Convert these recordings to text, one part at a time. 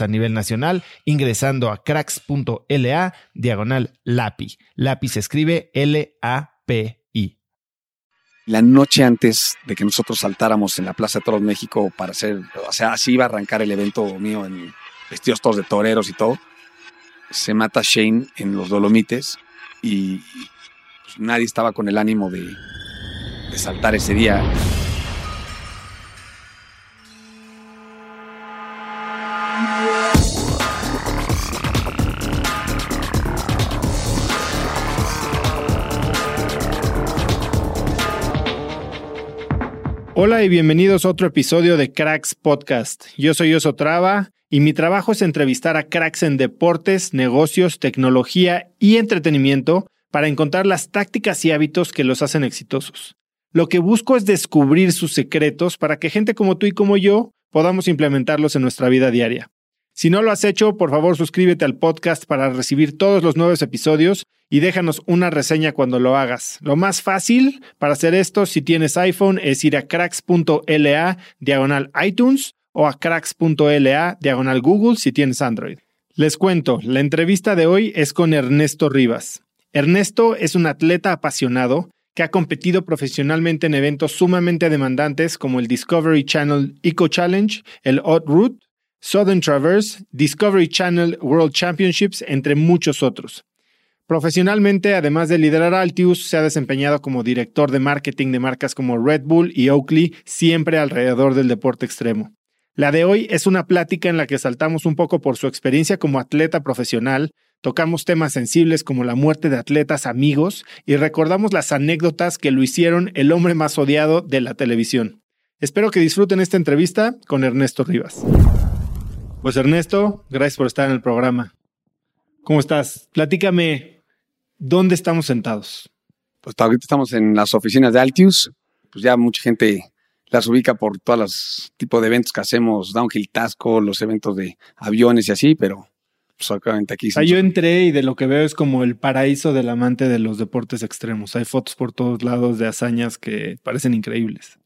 a nivel nacional ingresando a cracks.la diagonal LAPI. LAPI se escribe L-A-P-I. La noche antes de que nosotros saltáramos en la Plaza de Toros México para hacer, o sea, así iba a arrancar el evento mío en vestidos todos de toreros y todo, se mata Shane en los Dolomites y pues, nadie estaba con el ánimo de, de saltar ese día. Hola y bienvenidos a otro episodio de Cracks Podcast. Yo soy Oso Traba y mi trabajo es entrevistar a cracks en deportes, negocios, tecnología y entretenimiento para encontrar las tácticas y hábitos que los hacen exitosos. Lo que busco es descubrir sus secretos para que gente como tú y como yo podamos implementarlos en nuestra vida diaria. Si no lo has hecho, por favor suscríbete al podcast para recibir todos los nuevos episodios y déjanos una reseña cuando lo hagas. Lo más fácil para hacer esto si tienes iPhone es ir a cracks.la diagonal iTunes o a cracks.la diagonal Google si tienes Android. Les cuento, la entrevista de hoy es con Ernesto Rivas. Ernesto es un atleta apasionado que ha competido profesionalmente en eventos sumamente demandantes como el Discovery Channel Eco Challenge, el Hot Route Southern Traverse, Discovery Channel World Championships, entre muchos otros. Profesionalmente, además de liderar Altius, se ha desempeñado como director de marketing de marcas como Red Bull y Oakley, siempre alrededor del deporte extremo. La de hoy es una plática en la que saltamos un poco por su experiencia como atleta profesional, tocamos temas sensibles como la muerte de atletas amigos y recordamos las anécdotas que lo hicieron el hombre más odiado de la televisión. Espero que disfruten esta entrevista con Ernesto Rivas. Pues Ernesto, gracias por estar en el programa. ¿Cómo estás? Platícame, ¿dónde estamos sentados? Pues ahorita estamos en las oficinas de Altius. Pues ya mucha gente las ubica por todos los tipos de eventos que hacemos, Downhill Tasco, los eventos de aviones y así, pero pues aquí. Ah, yo entré y de lo que veo es como el paraíso del amante de los deportes extremos. Hay fotos por todos lados de hazañas que parecen increíbles.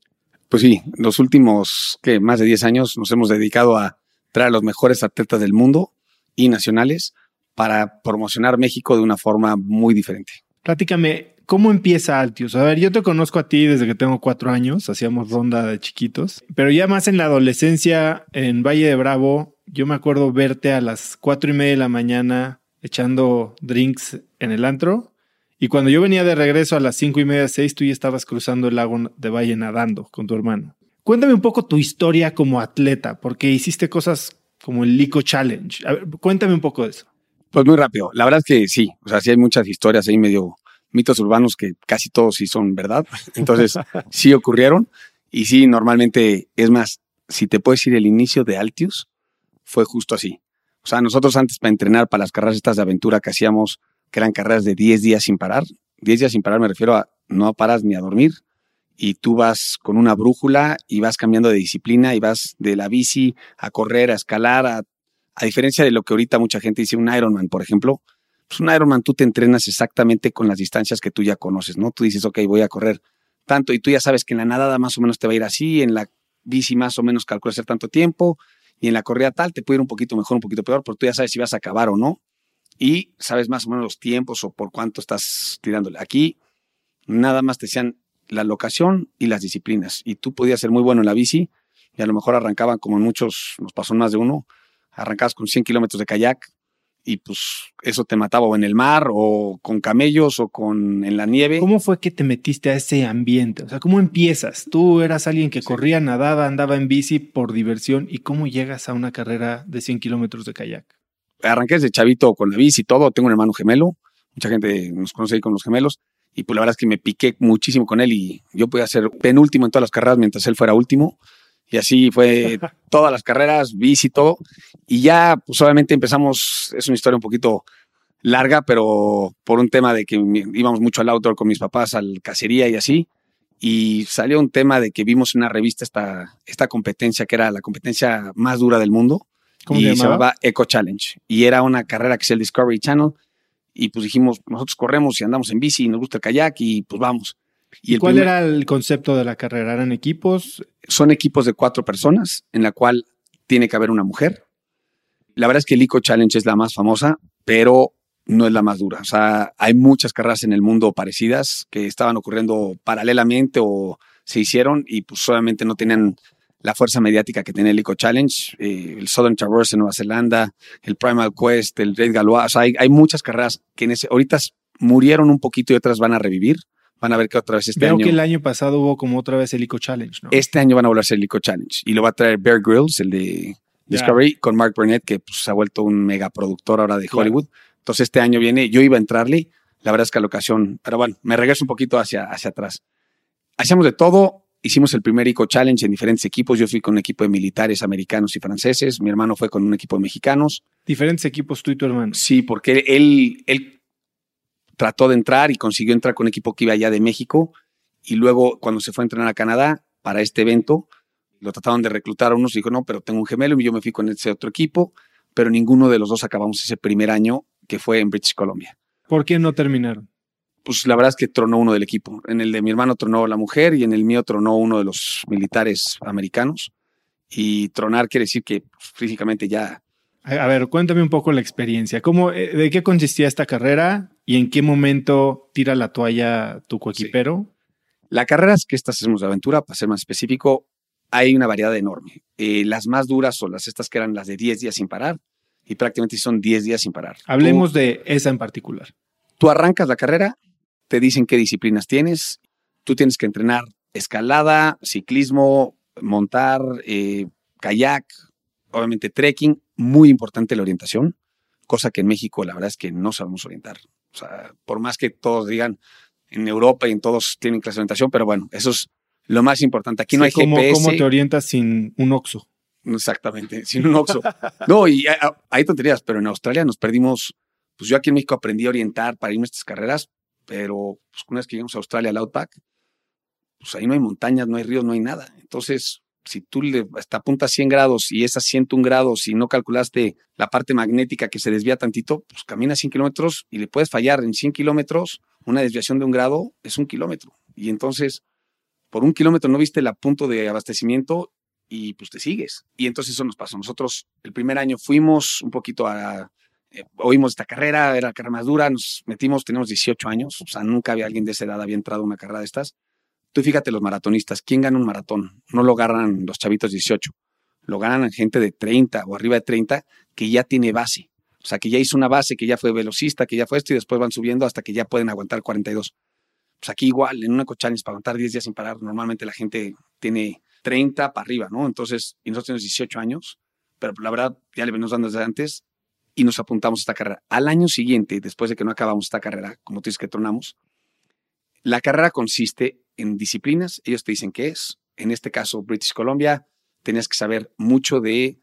Pues sí, los últimos que más de 10 años nos hemos dedicado a traer a los mejores atletas del mundo y nacionales para promocionar México de una forma muy diferente. Platícame, ¿cómo empieza Altius? A ver, yo te conozco a ti desde que tengo cuatro años, hacíamos ronda de chiquitos, pero ya más en la adolescencia, en Valle de Bravo, yo me acuerdo verte a las cuatro y media de la mañana echando drinks en el antro Y cuando yo venía de regreso a las cinco y media, seis, tú ya estabas cruzando el lago de Valle nadando con tu hermano. Cuéntame un poco tu historia como atleta, porque hiciste cosas como el Lico Challenge. cuéntame un poco de eso. Pues muy rápido. La verdad es que sí. O sea, sí hay muchas historias ahí medio mitos urbanos que casi todos sí son verdad. Entonces, sí ocurrieron. Y sí, normalmente, es más, si te puedes decir el inicio de Altius, fue justo así. O sea, nosotros antes para entrenar para las carreras estas de aventura que hacíamos, que eran carreras de 10 días sin parar, 10 días sin parar me refiero a no paras ni a dormir, y tú vas con una brújula y vas cambiando de disciplina y vas de la bici a correr, a escalar, a, a diferencia de lo que ahorita mucha gente dice un Ironman, por ejemplo, pues un Ironman tú te entrenas exactamente con las distancias que tú ya conoces, ¿no? Tú dices, ok, voy a correr tanto y tú ya sabes que en la nadada más o menos te va a ir así, en la bici más o menos calcula hacer tanto tiempo y en la corrida tal te puede ir un poquito mejor, un poquito peor, pero tú ya sabes si vas a acabar o no y sabes más o menos los tiempos o por cuánto estás tirándole. Aquí nada más te decían la locación y las disciplinas y tú podías ser muy bueno en la bici y a lo mejor arrancaban como en muchos, nos pasó más de uno, arrancabas con 100 kilómetros de kayak y pues eso te mataba o en el mar o con camellos o con en la nieve. ¿Cómo fue que te metiste a ese ambiente? O sea, ¿cómo empiezas? Tú eras alguien que corría, nadaba, andaba en bici por diversión y cómo llegas a una carrera de 100 kilómetros de kayak? Arranqué desde chavito con la bici y todo. Tengo un hermano gemelo. Mucha gente nos conoce ahí con los gemelos. Y pues la verdad es que me piqué muchísimo con él y yo podía ser penúltimo en todas las carreras mientras él fuera último. Y así fue todas las carreras, bici, todo. Y ya, pues obviamente empezamos, es una historia un poquito larga, pero por un tema de que íbamos mucho al outdoor con mis papás, al cacería y así. Y salió un tema de que vimos en una revista esta, esta competencia que era la competencia más dura del mundo. y se llamaba Eco Challenge. Y era una carrera que es el Discovery Channel. Y pues dijimos, nosotros corremos y andamos en bici y nos gusta el kayak y pues vamos. ¿Y, cuál era el concepto de la carrera? ¿Eran equipos? Son equipos de cuatro personas, en la cual tiene que haber una mujer. La verdad es que el ICO Challenge es la más famosa, pero no es la más dura. O sea, hay muchas carreras en el mundo parecidas que estaban ocurriendo paralelamente o se hicieron y pues solamente no tenían la fuerza mediática que tiene el ICO Challenge, eh, el Southern Traverse en Nueva Zelanda, el Primal Quest, el Red Galois. O sea, hay, muchas carreras que en ese, ahorita murieron un poquito y otras van a revivir van a ver que otra vez este Veo año. que el año pasado hubo como otra vez el ICO Challenge, ¿no? Este año van a volver a el ICO Challenge y lo va a traer Bear Grylls, el de Discovery, con Mark Burnett, que pues, se ha vuelto un mega productor ahora de Hollywood. Entonces este año viene, yo iba a entrarle, la verdad es que la ocasión, pero bueno, me regreso un poquito hacia, hacia atrás. Hacíamos de todo, hicimos el primer ICO Challenge en diferentes equipos. Yo fui con un equipo de militares americanos y franceses. Mi hermano fue con un equipo de mexicanos. Diferentes equipos tú y tu hermano. Sí, porque él, él trató de entrar y consiguió entrar con un equipo que iba allá de México y luego cuando se fue a entrenar a Canadá para este evento, lo trataron de reclutar a unos y dijo, no, pero tengo un gemelo y yo me fui con ese otro equipo, pero ninguno de los dos acabamos ese primer año que fue en British Columbia. ¿Por qué no terminaron? Pues la verdad es que tronó uno del equipo. En el de mi hermano tronó la mujer y en el mío tronó uno de los militares americanos. Y tronar quiere decir que pues, físicamente ya... A ver, cuéntame un poco la experiencia. ¿Cómo, eh, ¿De qué consistía esta carrera y en qué momento tira la toalla tu coequipero? La carrera es que estas hacemos de aventura, para ser más específico, hay una variedad enorme. Eh, las más duras son las estas que eran las de 10 días sin parar y prácticamente son 10 días sin parar. Hablemos de esa en particular. Tú arrancas la carrera, te dicen qué disciplinas tienes, tú tienes que entrenar escalada, ciclismo, montar, eh, kayak, obviamente trekking, muy importante la orientación, cosa que en México la verdad es que no sabemos orientar. O sea, por más que todos digan, en Europa y en todos tienen clase de orientación, pero bueno, eso es lo más importante. Aquí no hay GPS. ¿Cómo te orientas sin un OXO? Exactamente, sin un OXO. no, y hay, tonterías, pero en Australia nos perdimos. Pues yo aquí en México aprendí a orientar para irme a estas carreras, pero pues una vez que llegamos a Australia, al Outback, pues ahí no hay montañas, no hay ríos, no hay nada. Entonces, si tú le hasta apuntas 100 grados y es a 101 grados y no calculaste la parte magnética que se desvía tantito, pues camina 100 kilómetros y le puedes fallar en 100 kilómetros. Una desviación de un grado es un kilómetro. Y entonces, por un kilómetro no viste el punto de abastecimiento y pues te sigues. Y entonces eso nos pasó. Nosotros el primer año fuimos un poquito a... Eh, oímos esta carrera, era la carrera más dura, nos metimos, tenemos 18 años, o sea, nunca había alguien de esa edad había entrado a una carrera de estas Tú fíjate los maratonistas, ¿quién gana un maratón? No lo ganan los chavitos 18, lo ganan gente de 30 o arriba de 30 que ya tiene base. O sea, que ya hizo una base, que ya fue velocista, que ya fue esto y después van subiendo hasta que ya pueden aguantar 42. Pues aquí igual, en una Challenge para aguantar 10 días sin parar, normalmente la gente tiene 30 para arriba, ¿no? Entonces, y nosotros tenemos 18 años, pero la verdad ya le venimos dando desde antes y nos apuntamos a esta carrera. Al año siguiente, después de que no acabamos esta carrera, como tú dices que tronamos, la carrera consiste en disciplinas, ellos te dicen qué es. En este caso, British Columbia, tenías que saber mucho de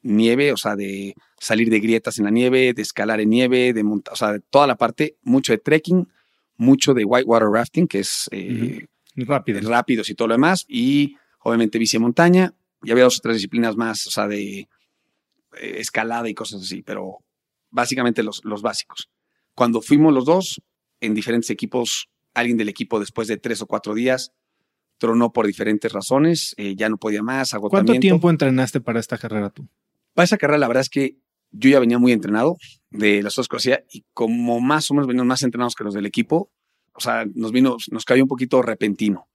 nieve, o sea, de salir de grietas en la nieve, de escalar en nieve, de montar, o sea, de toda la parte, mucho de trekking, mucho de whitewater rafting, que es eh, rápido. rápidos y todo lo demás, y obviamente bici de montaña, y había dos o tres disciplinas más, o sea, de eh, escalada y cosas así, pero básicamente los, los básicos. Cuando fuimos los dos en diferentes equipos, alguien del equipo después de tres o cuatro días tronó por diferentes razones, eh, ya no podía más, agotamiento. ¿Cuánto tiempo entrenaste para esta carrera tú? Para esa carrera la verdad es que yo ya venía muy entrenado de las cosas y como más o menos venimos más entrenados que los del equipo, o sea, nos vino, nos cayó un poquito repentino.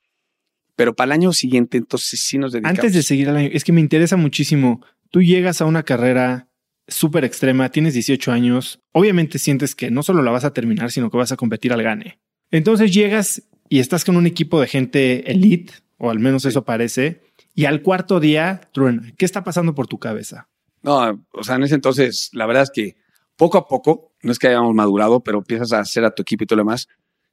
Pero para el año siguiente, entonces sí nos dedicamos. Antes de seguir al año, es que me interesa muchísimo tú llegas a una carrera súper extrema, tienes 18 años, obviamente sientes que no solo la vas a terminar, sino que vas a competir al gane. Entonces llegas y estás con un equipo de gente elite, o al menos eso parece, y al cuarto día, truena. ¿Qué está pasando por tu cabeza? No, o sea, en ese entonces, la verdad es que poco a poco, no es que hayamos madurado, pero empiezas a hacer a tu equipo y todo lo demás,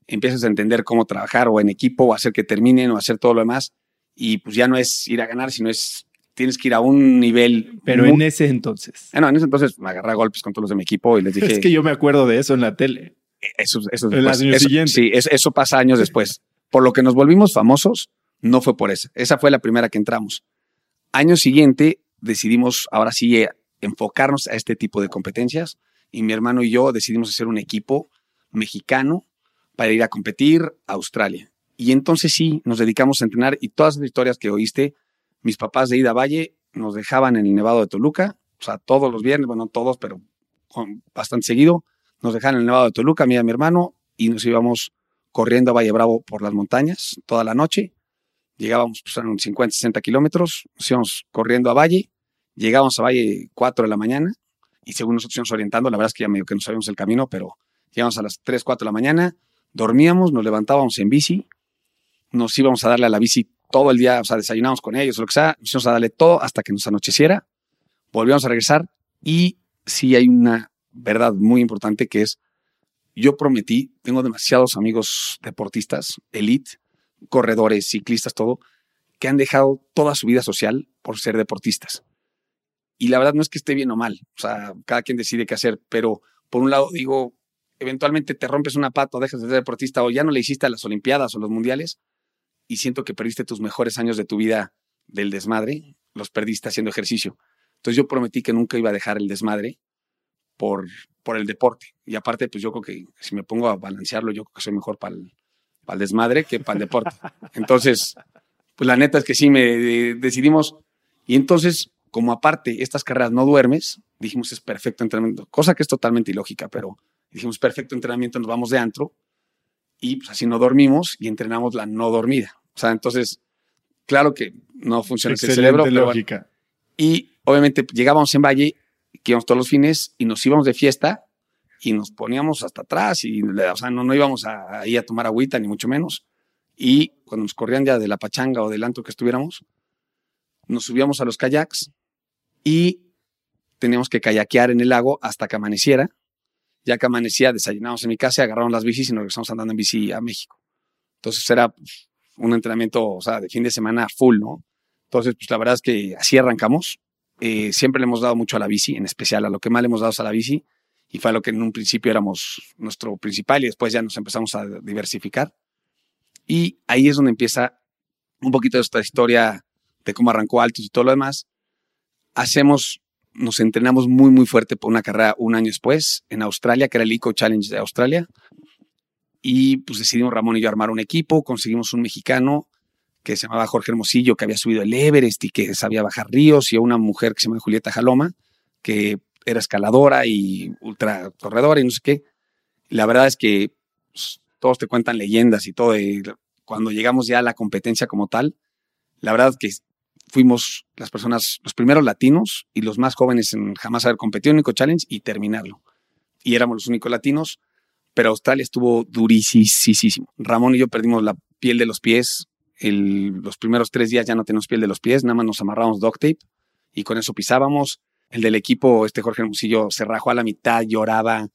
empiezas a entender cómo trabajar o en equipo, o hacer que terminen, o hacer todo lo demás, y pues ya no es ir a ganar, sino es tienes que ir a un nivel. Pero en ese entonces. Ah, no, en ese entonces me agarré a golpes con todos los de mi equipo y les dije. Es que yo me acuerdo de eso en la tele. Eso, eso, en el siguiente. Sí, eso, pasa años después. Por lo que nos volvimos famosos, no fue por esa. Esa fue la primera que entramos. Año siguiente decidimos ahora sí eh, enfocarnos a este tipo de competencias y mi hermano y yo decidimos hacer un equipo mexicano para ir a competir a Australia. Y entonces sí, nos dedicamos a entrenar y todas las historias que oíste mis papás de Ida Valle nos dejaban en el Nevado de Toluca, o sea, todos los viernes, bueno, todos, pero bastante seguido, nos dejaban en el Nevado de Toluca, mí y mi hermano, y nos íbamos corriendo a Valle Bravo por las montañas toda la noche. Llegábamos, pues eran 50, 60 kilómetros, nos íbamos corriendo a Valle, llegábamos a Valle 4 de la mañana, y según nosotros íbamos orientando, la verdad es que ya medio que no sabíamos el camino, pero llegamos a las 3, 4 de la mañana, dormíamos, nos levantábamos en bici, nos íbamos a darle a la bici todo el día, o sea, desayunamos con ellos lo que sea, nos íbamos a darle todo hasta que nos anocheciera, volvíamos a regresar y sí hay una verdad muy importante que es, yo prometí, tengo demasiados amigos deportistas, elite, corredores, ciclistas, todo, que han dejado toda su vida social por ser deportistas. Y la verdad no es que esté bien o mal, o sea, cada quien decide qué hacer, pero por un lado digo, eventualmente te rompes una pata o dejas de ser deportista o ya no le hiciste a las Olimpiadas o los Mundiales, y siento que perdiste tus mejores años de tu vida del desmadre, los perdiste haciendo ejercicio. Entonces yo prometí que nunca iba a dejar el desmadre por, por el deporte. Y aparte, pues yo creo que si me pongo a balancearlo, yo creo que soy mejor para el, desmadre que para el deporte. Entonces, pues la neta es que sí me decidimos. Y entonces, como aparte estas carreras no duermes, dijimos es perfecto entrenamiento, cosa que es totalmente ilógica, pero dijimos perfecto entrenamiento, nos vamos de antro y pues así no dormimos y entrenamos la no dormida. O sea, entonces, claro que no funciona el cerebro. lógica. y obviamente llegábamos en Valle, que íbamos todos los fines y nos íbamos de fiesta y nos poníamos hasta atrás y, o sea, no, no íbamos a, ir a tomar agüita ni mucho menos. Y cuando nos corrían ya de la pachanga o del antro que estuviéramos, nos subíamos a los kayaks y teníamos que kayakear en el lago hasta que amaneciera. Ya que amanecía, desayunábamos en mi casa, agarramos las bicis y nos regresamos andando en bici a México. Entonces era un entrenamiento, o sea, de fin de semana full, ¿no? Entonces, pues la verdad es que así arrancamos. Eh, siempre le hemos dado mucho a la bici, en especial a lo que más le hemos dado a la bici, y fue lo que en un principio éramos nuestro principal y después ya nos empezamos a diversificar. Y ahí es donde empieza un poquito de esta historia de cómo arrancó Altos y todo lo demás. Hacemos, nos entrenamos muy, muy fuerte por una carrera un año después en Australia, que era el Eco Challenge de Australia. Y pues decidimos Ramón y yo armar un equipo, conseguimos un mexicano que se llamaba Jorge Hermosillo, que había subido el Everest y que sabía bajar ríos, y una mujer que se llama Julieta Jaloma, que era escaladora y ultra corredora y no sé qué. La verdad es que pues, todos te cuentan leyendas y todo. Y cuando llegamos ya a la competencia como tal, la verdad es que fuimos las personas, los primeros latinos y los más jóvenes en jamás haber competido en Eco Challenge y terminarlo. Y éramos los únicos latinos, pero Australia estuvo durísimo. Ramón y yo perdimos la piel de los pies. los primeros tres días ya no teníamos piel de los pies, nada más nos amarramos duct tape y con eso pisábamos. El del equipo, este Jorge Hermosillo, se rajó a la mitad, lloraba,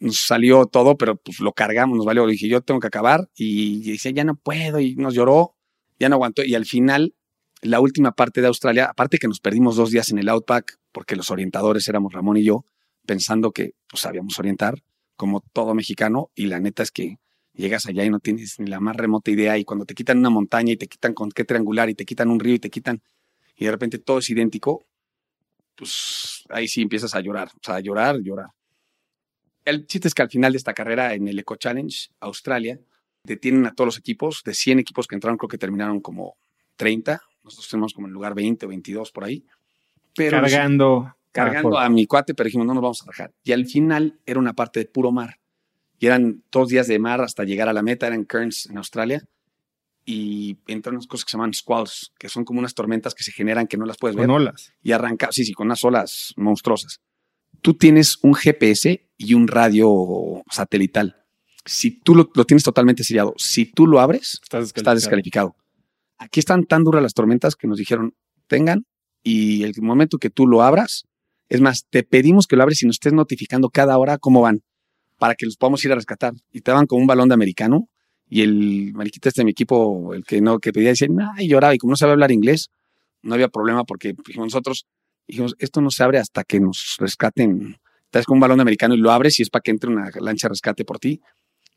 nos salió todo, pero pues lo cargamos, nos valió. Le dije, yo tengo que acabar. Y, decía, ya no puedo. Y nos lloró, ya no aguantó. Y al final la última parte de Australia, aparte que nos perdimos dos días en el Outback, porque los orientadores éramos Ramón y yo, pensando que pues, sabíamos orientar, como todo mexicano, y la neta es que llegas allá y no tienes ni la más remota idea, y cuando te quitan una montaña y te quitan con qué triangular, y te quitan un río y te quitan, y de repente todo es idéntico, pues ahí sí empiezas a llorar, o sea, a llorar, llorar. El chiste es que al final de esta carrera en el Eco Challenge, Australia, detienen a todos los equipos, de 100 equipos que entraron, creo que terminaron como 30, nosotros tenemos como el lugar 20 o 22 por ahí. Pero cargando. Cargando a mi cuate, pero dijimos, no nos vamos a dejar. Y al final era una parte de puro mar. Y eran dos días de mar hasta llegar a la meta, eran Cairns en Australia. Y entran unas cosas que se llaman squalls, que son como unas tormentas que se generan que no las puedes ver. Con olas. Y arrancar, sí, sí, con unas olas monstruosas. Tú tienes un GPS y un radio satelital. Si tú lo, tienes totalmente sellado, si tú lo abres, estás descalificado. Aquí están tan duras las tormentas que nos dijeron, tengan, y el momento que tú lo abras, es más, te pedimos que lo abres y nos estés notificando cada hora cómo van, para que los podamos ir a rescatar. Y te daban con un balón de americano, y el mariquita este de mi equipo, el que no, que pedía, decía, y lloraba, y como no sabe hablar inglés, no había problema porque dijimos nosotros, dijimos, esto no se abre hasta que nos rescaten. Estás con un balón de americano y lo abres y es para que entre una lancha rescate por ti.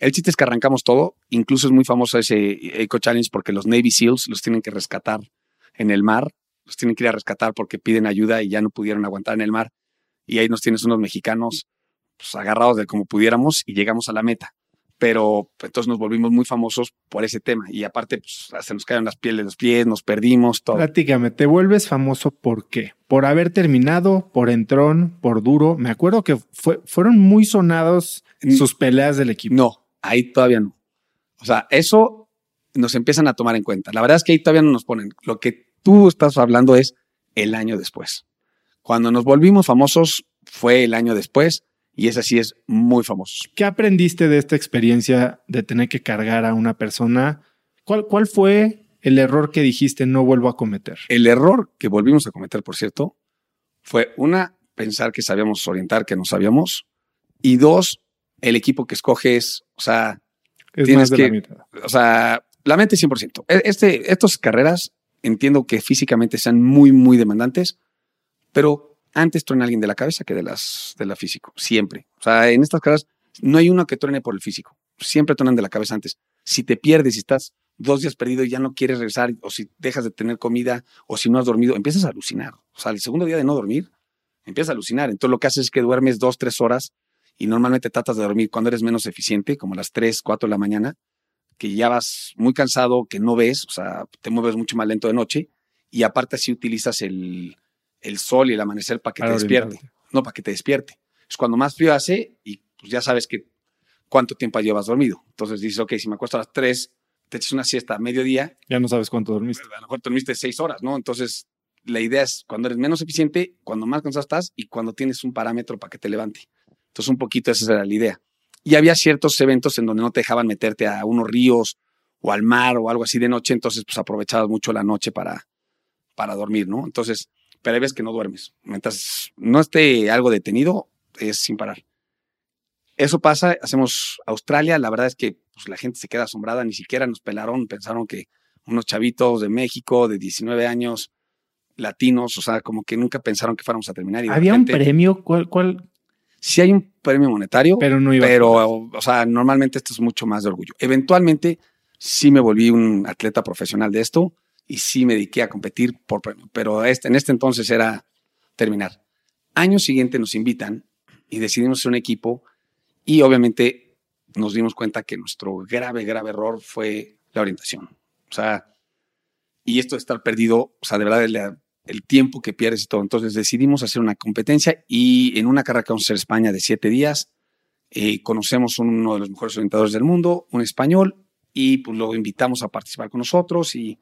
El chiste es que arrancamos todo. Incluso es muy famoso ese Eco Challenge porque los Navy SEALs los tienen que rescatar en el mar. Los tienen que ir a rescatar porque piden ayuda y ya no pudieron aguantar en el mar. Y ahí nos tienes unos mexicanos pues, agarrados de como pudiéramos y llegamos a la meta. Pero pues, entonces nos volvimos muy famosos por ese tema. Y aparte, pues, se nos caen las pieles de los pies, nos perdimos, todo. Platícame, ¿te vuelves famoso por qué? Por haber terminado, por entrón, por duro. Me acuerdo que fue, fueron muy sonados sus peleas del equipo. No, Ahí todavía no. O sea, eso nos empiezan a tomar en cuenta. La verdad es que ahí todavía no nos ponen. Lo que tú estás hablando es el año después. Cuando nos volvimos famosos fue el año después y ese sí es muy famoso. ¿Qué aprendiste de esta experiencia de tener que cargar a una persona? ¿Cuál, cuál fue el error que dijiste no vuelvo a cometer? El error que volvimos a cometer, por cierto, fue una, pensar que sabíamos orientar, que no sabíamos, y dos, el equipo que escoges, o sea, tienes que, o sea, la mente 100%. E, este, estas carreras entiendo que físicamente sean muy, muy demandantes, pero antes truena alguien de la cabeza que de las de la físico, siempre. O sea, en estas carreras no hay uno que truene por el físico, siempre truenan de la cabeza antes. Si te pierdes, si estás dos días perdido y ya no quieres regresar, o si dejas de tener comida, o si no has dormido, empiezas a alucinar. O sea, el segundo día de no dormir, empiezas a alucinar. Entonces lo que haces es que duermes dos, tres horas y normalmente tratas de dormir cuando eres menos eficiente, como a las 3, 4 de la mañana, que ya vas muy cansado, que no ves, o sea, te mueves mucho más lento de noche y aparte así utilizas el, el sol y el amanecer para que te despierte. No, para que te despierte. Es cuando más frío hace y pues ya sabes que cuánto tiempo llevas dormido. Entonces dices, ok, si me acuesto a las 3, te echas una siesta a mediodía. Ya no sabes cuánto dormiste. A lo mejor dormiste 6 horas, ¿no? Entonces la idea es cuando eres menos eficiente, cuando más cansado estás y cuando tienes un parámetro para que te levante. Entonces, un poquito esa era la idea. Y había ciertos eventos en donde no te dejaban meterte a unos ríos o al mar o algo así de noche, entonces pues aprovechabas mucho la noche para, para dormir, ¿no? Entonces, pero hay veces que no duermes. Mientras no esté algo detenido, es sin parar. Eso pasa, hacemos Australia, la verdad es que pues, la gente se queda asombrada, ni siquiera nos pelaron, pensaron que unos chavitos de México de 19 años, latinos, o sea, como que nunca pensaron que fuéramos a terminar. ¿Había un premio? ¿Cuál, cuál, si hay un premio monetario, pero, no pero o sea, normalmente esto es mucho más de orgullo. Eventualmente sí me volví un atleta profesional de esto y sí me dediqué a competir por premio, pero este, en este entonces era terminar. Año siguiente nos invitan y decidimos ser un equipo y obviamente nos dimos cuenta que nuestro grave, grave error fue la orientación. O sea, y esto de estar perdido, o sea, de verdad el tiempo que pierdes y todo. Entonces decidimos hacer una competencia y en una carrera que vamos a hacer España de siete días, eh, conocemos uno de los mejores orientadores del mundo, un español, y pues lo invitamos a participar con nosotros y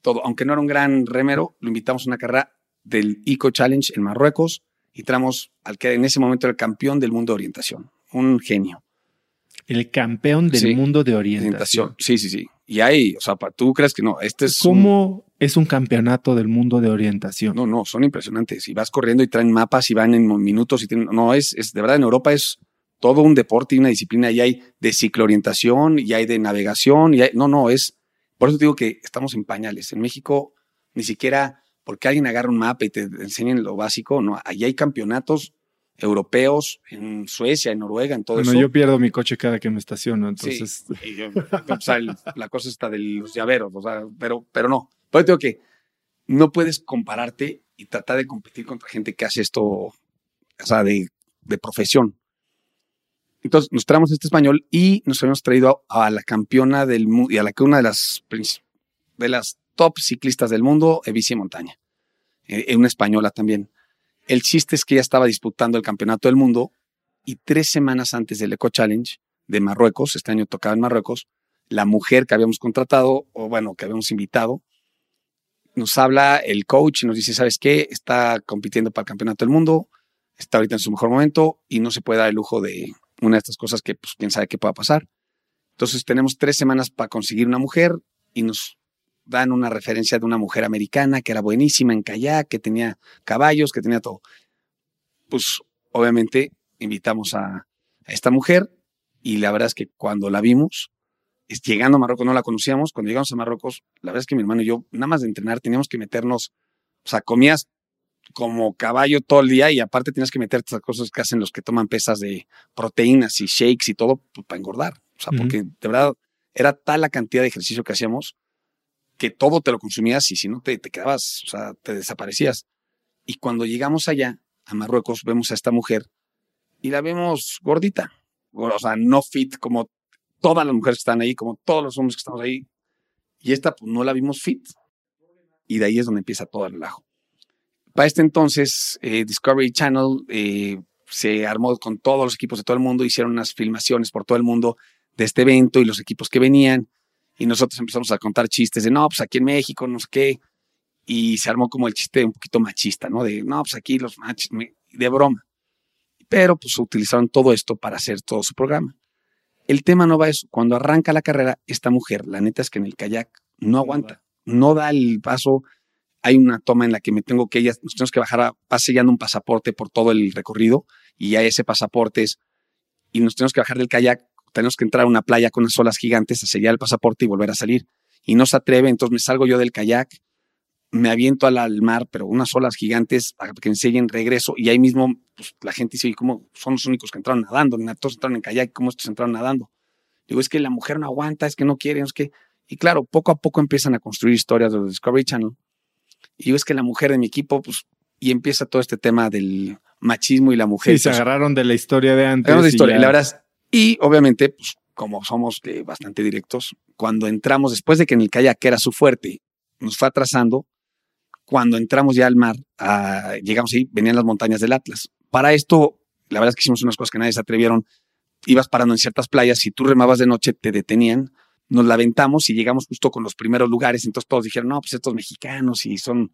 todo. Aunque no era un gran remero, lo invitamos a una carrera del Eco Challenge en Marruecos y traemos al que en ese momento era el campeón del mundo de orientación. Un genio. El campeón del Sí, mundo de orientación. Sí, sí, sí. Y ahí, o sea, tú crees que no, este es... un- ¿Cómo es un campeonato del mundo de orientación? No, no, son impresionantes. Y vas corriendo y traen mapas y van en minutos y tienen, no, es, es de verdad en Europa es todo un deporte y una disciplina y hay de cicloorientación y hay de navegación y hay, no, no, es, por eso te digo que estamos en pañales. En México ni siquiera porque alguien agarra un mapa y te enseñen lo básico, no, ahí hay campeonatos europeos en Suecia, en Noruega, en todo Bueno, eso. yo pierdo mi coche cada que me estaciono, Sí, entonces. yo- o sea, la cosa está de los llaveros, o sea, pero, pero no. Pero digo que no puedes compararte y tratar de competir contra gente que hace esto, o sea, de, de profesión. Entonces nos traemos este español y nos habíamos traído a, a la campeona del mundo y a la que una de las de las top ciclistas del mundo, bici montaña, eh, una española también. El chiste es que ella estaba disputando el campeonato del mundo y tres semanas antes del Eco Challenge de Marruecos, este año tocaba en Marruecos, la mujer que habíamos contratado, o bueno, que habíamos invitado, nos habla el coach y nos dice, ¿sabes qué? Está compitiendo para el campeonato del mundo, está ahorita en su mejor momento y no se puede dar el lujo de una de estas cosas que pues quién sabe qué pueda pasar. Entonces tenemos tres semanas para conseguir una mujer y nos dan una referencia de una mujer americana que era buenísima en kayak, que tenía caballos, que tenía todo. Pues obviamente invitamos a, a esta mujer y la verdad es que cuando la vimos, llegando a Marruecos no la conocíamos, cuando llegamos a Marruecos, la verdad es que mi hermano y yo, nada más de entrenar, teníamos que meternos, o sea, comías como caballo todo el día y aparte tienes que meterte esas cosas que hacen los que toman pesas de proteínas y shakes y todo pues, para engordar. O sea, porque de verdad era tal la cantidad de ejercicio que hacíamos que todo te lo consumías y si no te, te quedabas, o sea, te desaparecías. Y cuando llegamos allá, a Marruecos, vemos a esta mujer y la vemos gordita. O sea, no fit como todas las mujeres que están ahí, como todos los hombres que estamos ahí. Y esta, pues no la vimos fit. Y de ahí es donde empieza todo el relajo. Para este entonces, eh, Discovery Channel eh, se armó con todos los equipos de todo el mundo, hicieron unas filmaciones por todo el mundo de este evento y los equipos que venían. Y nosotros empezamos a contar chistes de, no, pues aquí en México, no sé qué. Y se armó como el chiste un poquito machista, ¿no? De, no, pues aquí los machos, de broma. Pero pues utilizaron todo esto para hacer todo su programa. El tema no va a eso. Cuando arranca la carrera, esta mujer, la neta es que en el kayak no aguanta, no da el paso. Hay una toma en la que me tengo que, ella, nos tenemos que bajar, a, va sellando un pasaporte por todo el recorrido y ya ese pasaporte es, y nos tenemos que bajar del kayak, tenemos que entrar a una playa con unas olas gigantes a sellar el pasaporte y volver a salir. Y no se atreve, entonces me salgo yo del kayak, me aviento al, al mar, pero unas olas gigantes para que me enseñen regreso y ahí mismo pues, la gente dice, "¿Y ¿cómo son los únicos que entraron nadando? Todos entraron en kayak, ¿cómo estos entraron nadando? Digo, es que la mujer no aguanta, es que no quiere, es que... Y claro, poco a poco empiezan a construir historias de los Discovery Channel. Y digo, es que la mujer de mi equipo, pues, y empieza todo este tema del machismo y la mujer. Sí, se Entonces, agarraron de la historia de antes. Y historia. ya- Y la verdad y obviamente, pues, como somos eh, bastante directos, cuando entramos, después de que en el kayak era su fuerte, nos fue atrasando, cuando entramos ya al mar, ah, llegamos ahí, venían las montañas del Atlas. Para esto, la verdad es que hicimos unas cosas que nadie se atrevieron. Ibas parando en ciertas playas, si tú remabas de noche, te detenían, nos la y llegamos justo con los primeros lugares. Entonces todos dijeron, no, pues estos mexicanos y son.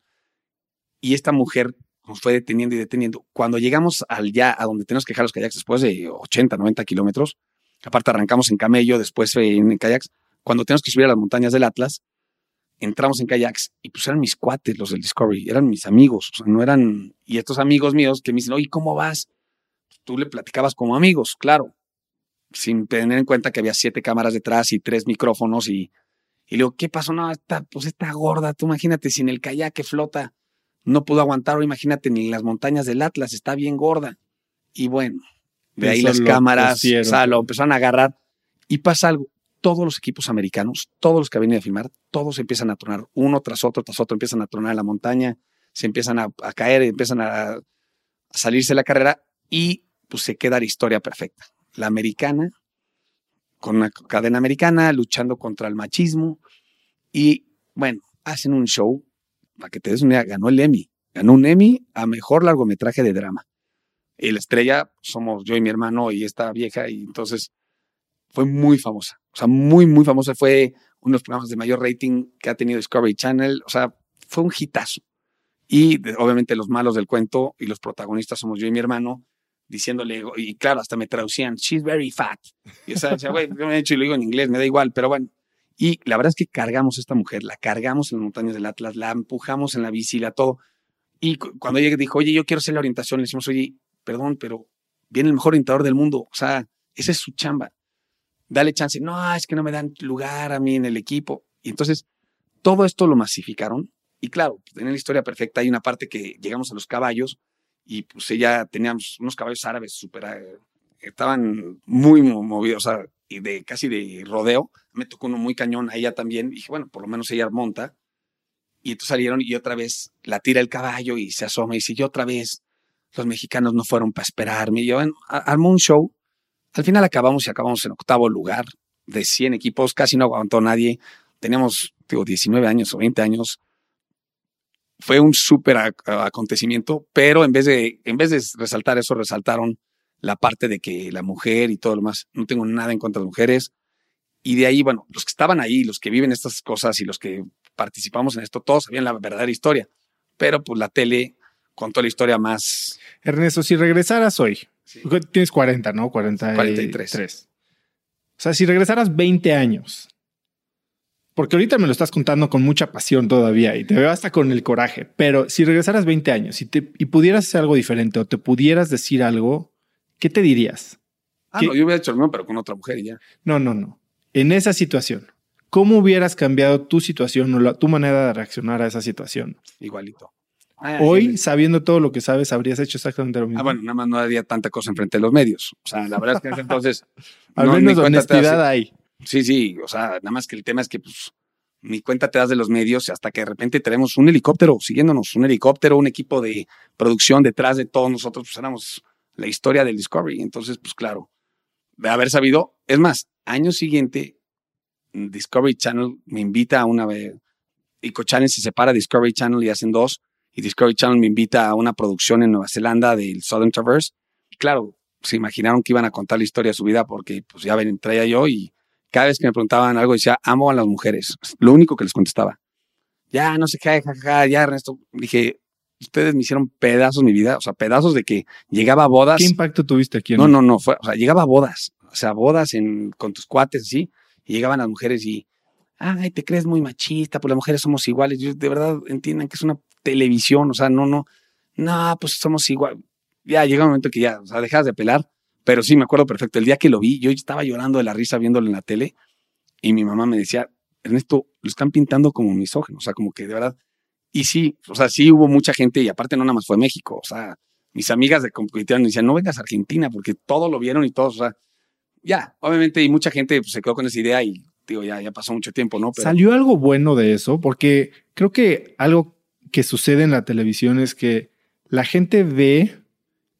Y esta mujer nos fue deteniendo y deteniendo. Cuando llegamos al ya a donde tenemos que dejar los kayaks después de 80, 90 kilómetros, aparte arrancamos en camello, después en kayaks, cuando tenemos que subir a las montañas del Atlas, entramos en kayaks y pues eran mis cuates los del Discovery, eran mis amigos, o sea, no eran, y estos amigos míos que me dicen, oye, ¿cómo vas? Tú le platicabas como amigos, claro, sin tener en cuenta que había siete cámaras detrás y tres micrófonos y, y le digo, ¿qué pasó? No, está, pues está gorda, tú imagínate, sin el kayak que flota, no pudo aguantar, o imagínate, ni las montañas del Atlas, está bien gorda. Y bueno, de ahí las cámaras, pusieron. o sea, lo empezaron a agarrar y pasa algo. Todos los equipos americanos, todos los que han venido a filmar, todos empiezan a tronar, uno tras otro, tras otro, empiezan a tronar en la montaña, se empiezan a, a caer, empiezan a, salirse de la carrera y pues se queda la historia perfecta. La americana, con una cadena americana, luchando contra el machismo y bueno, hacen un show, para que te des una idea, ganó el Emmy, ganó un Emmy a mejor largometraje de drama. Y la estrella somos yo y mi hermano y esta vieja y entonces fue muy famosa, o sea, muy, muy famosa. Fue uno de los programas de mayor rating que ha tenido Discovery Channel. O sea, fue un hitazo. Y obviamente los malos del cuento y los protagonistas somos yo y mi hermano diciéndole, y claro, hasta me traducían, she's very fat. Y o sea, güey, yo me he hecho y lo digo en inglés, me da igual, pero bueno. Y la verdad es que cargamos a esta mujer, la cargamos en las montañas del Atlas, la empujamos en la bici, la todo. Y cuando ella dijo, oye, yo quiero hacer la orientación, le decimos, oye, perdón, pero viene el mejor orientador del mundo. O sea, esa es su chamba. Dale chance. No, es que no me dan lugar a mí en el equipo. Y entonces, todo esto lo masificaron. Y claro, en la historia perfecta hay una parte que llegamos a los caballos y pues ella teníamos unos caballos árabes súper, eh, estaban muy movidos, o sea, y de casi de rodeo. Me tocó uno muy cañón a ella también. Y dije, bueno, por lo menos ella monta. Y entonces salieron y otra vez la tira el caballo y se asoma y dice, y otra vez los mexicanos no fueron para esperarme. Y yo, bueno, armó un show. Al final acabamos y acabamos en octavo lugar de 100 equipos. Casi no aguantó nadie. Teníamos, digo, 19 años o 20 años fue un súper acontecimiento, pero en vez, de, en vez de resaltar eso, resaltaron la parte de que la mujer y todo lo más, no tengo nada en contra de mujeres. Y de ahí, bueno, los que estaban ahí, los que viven estas cosas y los que participamos en esto, todos sabían la verdadera historia. Pero pues la tele contó la historia más. Ernesto, si regresaras hoy, tienes 40, ¿no? 43. 43. O sea, si regresaras 20 años porque ahorita me lo estás contando con mucha pasión todavía y te veo hasta con el coraje, pero si regresaras 20 años y, te, y pudieras hacer algo diferente o te pudieras decir algo, ¿qué te dirías? Ah, no, yo hubiera hecho lo mismo, pero con otra mujer y ya. No, no, no. En esa situación, ¿cómo hubieras cambiado tu situación o tu manera de reaccionar a esa situación? Igualito. Ah, Hoy, sabiendo todo lo que sabes, habrías hecho exactamente lo mismo. Ah, bueno, nada más no había tanta cosa enfrente de los medios. O sea, la verdad es que entonces. Al menos honestidad hay. Sí, sí, o sea, nada más que el tema es que pues ni cuenta te das de los medios hasta que de repente tenemos un helicóptero siguiéndonos, un helicóptero, un equipo de producción detrás de todos nosotros, pues éramos la historia del Discovery. Entonces, pues claro, de haber sabido, es más, año siguiente, Discovery Channel me invita a una vez, Channel se separa Discovery Channel y hacen dos, y Discovery Channel me invita a una producción en Nueva Zelanda del Southern Traverse. Y claro, se imaginaron que iban a contar la historia de su vida porque pues ya ven, traía yo y cada vez que me preguntaban algo decía, amo a las mujeres. Lo único que les contestaba. Ya, no sé qué, jajaja, ya, Ernesto. Dije, ustedes me hicieron pedazos mi vida, o sea, pedazos de que llegaba a bodas. ¿Qué impacto tuviste aquí? no, no, no, fue, o sea, llegaba a bodas, o sea, bodas en, con tus cuates, así, y llegaban las mujeres y, ay, te crees muy machista, pues las mujeres somos iguales. Yo, de verdad entiendan que es una televisión, o sea, no, no, no, pues somos igual. Ya llega un momento que ya, o sea, dejas de pelar pero sí, me acuerdo perfecto. El día que lo vi, yo estaba llorando de la risa viéndolo en la tele y mi mamá me decía, Ernesto, lo están pintando como misógeno, o sea, como que de verdad. Y sí, o sea, sí hubo mucha gente y aparte no nada más fue México, o sea, mis amigas de competición me decían, no vengas a Argentina porque todo lo vieron y todos, o sea, ya, obviamente y mucha gente pues, se quedó con esa idea y digo, ya, ya pasó mucho tiempo, ¿no? Salió algo bueno de eso porque creo que algo que sucede en la televisión es que la gente ve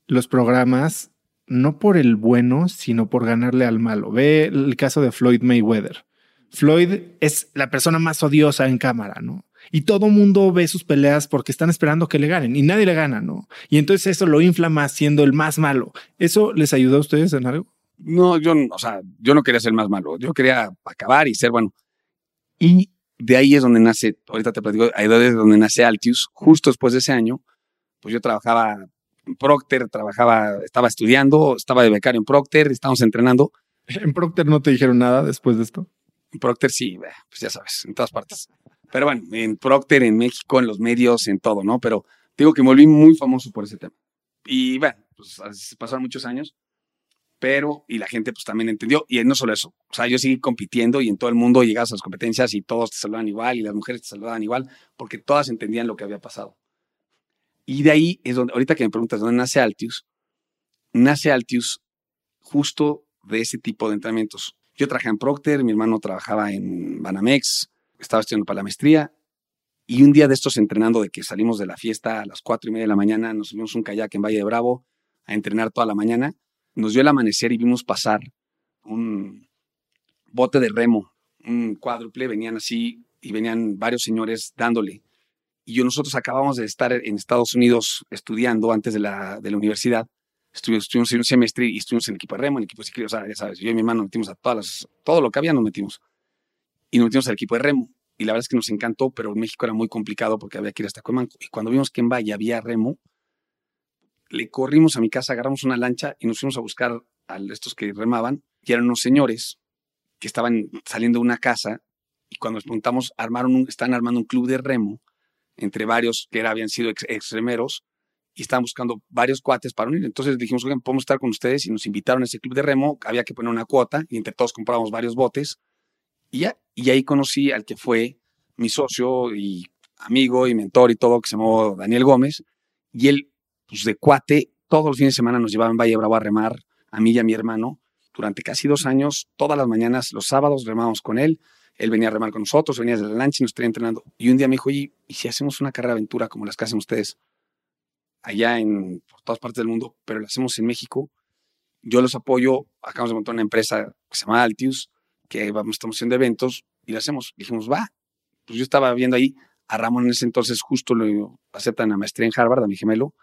los programas no por el bueno, sino por ganarle al malo. Ve el caso de Floyd Mayweather. Floyd es la persona más odiosa en cámara, ¿no? Y todo mundo ve sus peleas porque están esperando que le ganen y nadie le gana, ¿no? Y entonces eso lo infla más siendo el más malo. ¿Eso les ayudó a ustedes en algo? No, yo, o sea, yo no quería ser más malo. Yo quería acabar y ser bueno. Y de ahí es donde nace, ahorita te platico, ahí es donde nace Altius. Justo después de ese año, pues yo trabajaba Procter, trabajaba, estaba estudiando, estaba de becario en Procter, estábamos entrenando. ¿En Procter no te dijeron nada después de esto? En Procter sí, pues ya sabes, en todas partes. Pero bueno, en Procter, en México, en los medios, en todo, ¿no? Pero digo que me volví muy famoso por ese tema. Y bueno, pues pasaron muchos años, pero, y la gente pues también entendió, y no solo eso, o sea, yo seguí compitiendo y en todo el mundo llegabas a las competencias y todos te saludaban igual y las mujeres te saludaban igual, porque todas entendían lo que había pasado. Y de ahí es donde, ahorita que me preguntas dónde nace Altius, nace Altius justo de ese tipo de entrenamientos. Yo trabajé en Procter, mi hermano trabajaba en Banamex, estaba estudiando para la maestría. Y un día de estos entrenando, de que salimos de la fiesta a las cuatro y media de la mañana, nos subimos un kayak en Valle de Bravo a entrenar toda la mañana. Nos dio el amanecer y vimos pasar un bote de remo, un cuádruple, venían así y venían varios señores dándole y yo, nosotros acabamos de estar en Estados Unidos estudiando antes de la, de la universidad. Estuvimos, en un semestre y estuvimos en equipo de remo, en equipo de ciclismo, o sea, ya sabes, yo y mi hermano metimos a todas las, todo lo que había nos metimos. y nos metimos al equipo de remo. Y la verdad es que nos encantó, pero en México era muy complicado porque había que ir hasta Cuemanco. Y cuando vimos que en Valle había remo, le corrimos a mi casa, agarramos una lancha y nos fuimos a buscar a estos que remaban, y eran unos señores que estaban saliendo de una casa y cuando nos preguntamos, armaron un, están armando un club de remo entre varios que habían sido ex, y estaban buscando varios cuates para unir. Entonces dijimos, oigan, podemos estar con ustedes y nos invitaron a ese club de remo, había que poner una cuota y entre todos comprábamos varios botes y ya, y ahí conocí al que fue mi socio y amigo y mentor y todo, que se llamó Daniel Gómez, y él, pues de cuate, todos los fines de semana nos llevaba en Valle Bravo a remar, a mí y a mi hermano, durante casi dos años, todas las mañanas, los sábados remábamos con él, él venía a remar con nosotros, venía desde la lancha y nos estaría entrenando. Y un día me dijo, ¿y, ¿y si hacemos una carrera de aventura como las que hacen ustedes allá en por todas partes del mundo, pero lo hacemos en México? Yo los apoyo, acabamos de montar una empresa que se llama Altius, que vamos, estamos haciendo eventos y lo hacemos. Dijimos, va. Pues yo estaba viendo ahí a Ramón en ese entonces, justo lo aceptan a maestría en Harvard, a mi gemelo,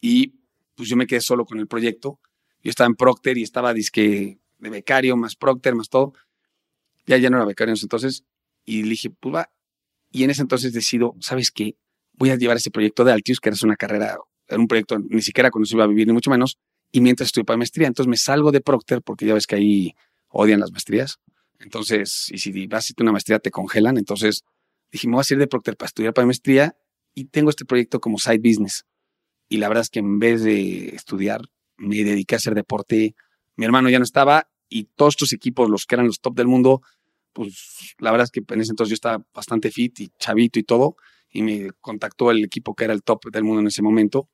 y pues yo me quedé solo con el proyecto. Yo estaba en Procter y estaba disque de becario, más Procter, más todo. Ya, ya no era becario en ese entonces. Y dije, pues va. Y en ese entonces decido, ¿sabes qué? Voy a llevar ese proyecto de Altius, que era una carrera, era un proyecto ni siquiera cuando se iba a vivir, ni mucho menos. Y mientras estuve para maestría, entonces me salgo de Procter, porque ya ves que ahí odian las maestrías. Entonces, y si vas a hacer una maestría, te congelan. Entonces, dije, me voy a ir de Procter para estudiar para maestría y tengo este proyecto como side business. Y la verdad es que en vez de estudiar, me dediqué a hacer deporte. Mi hermano ya no estaba y todos estos equipos, los que eran los top del mundo, pues la verdad es que en ese entonces yo estaba bastante fit y chavito y todo. Y me contactó el equipo que era el top del mundo en ese momento,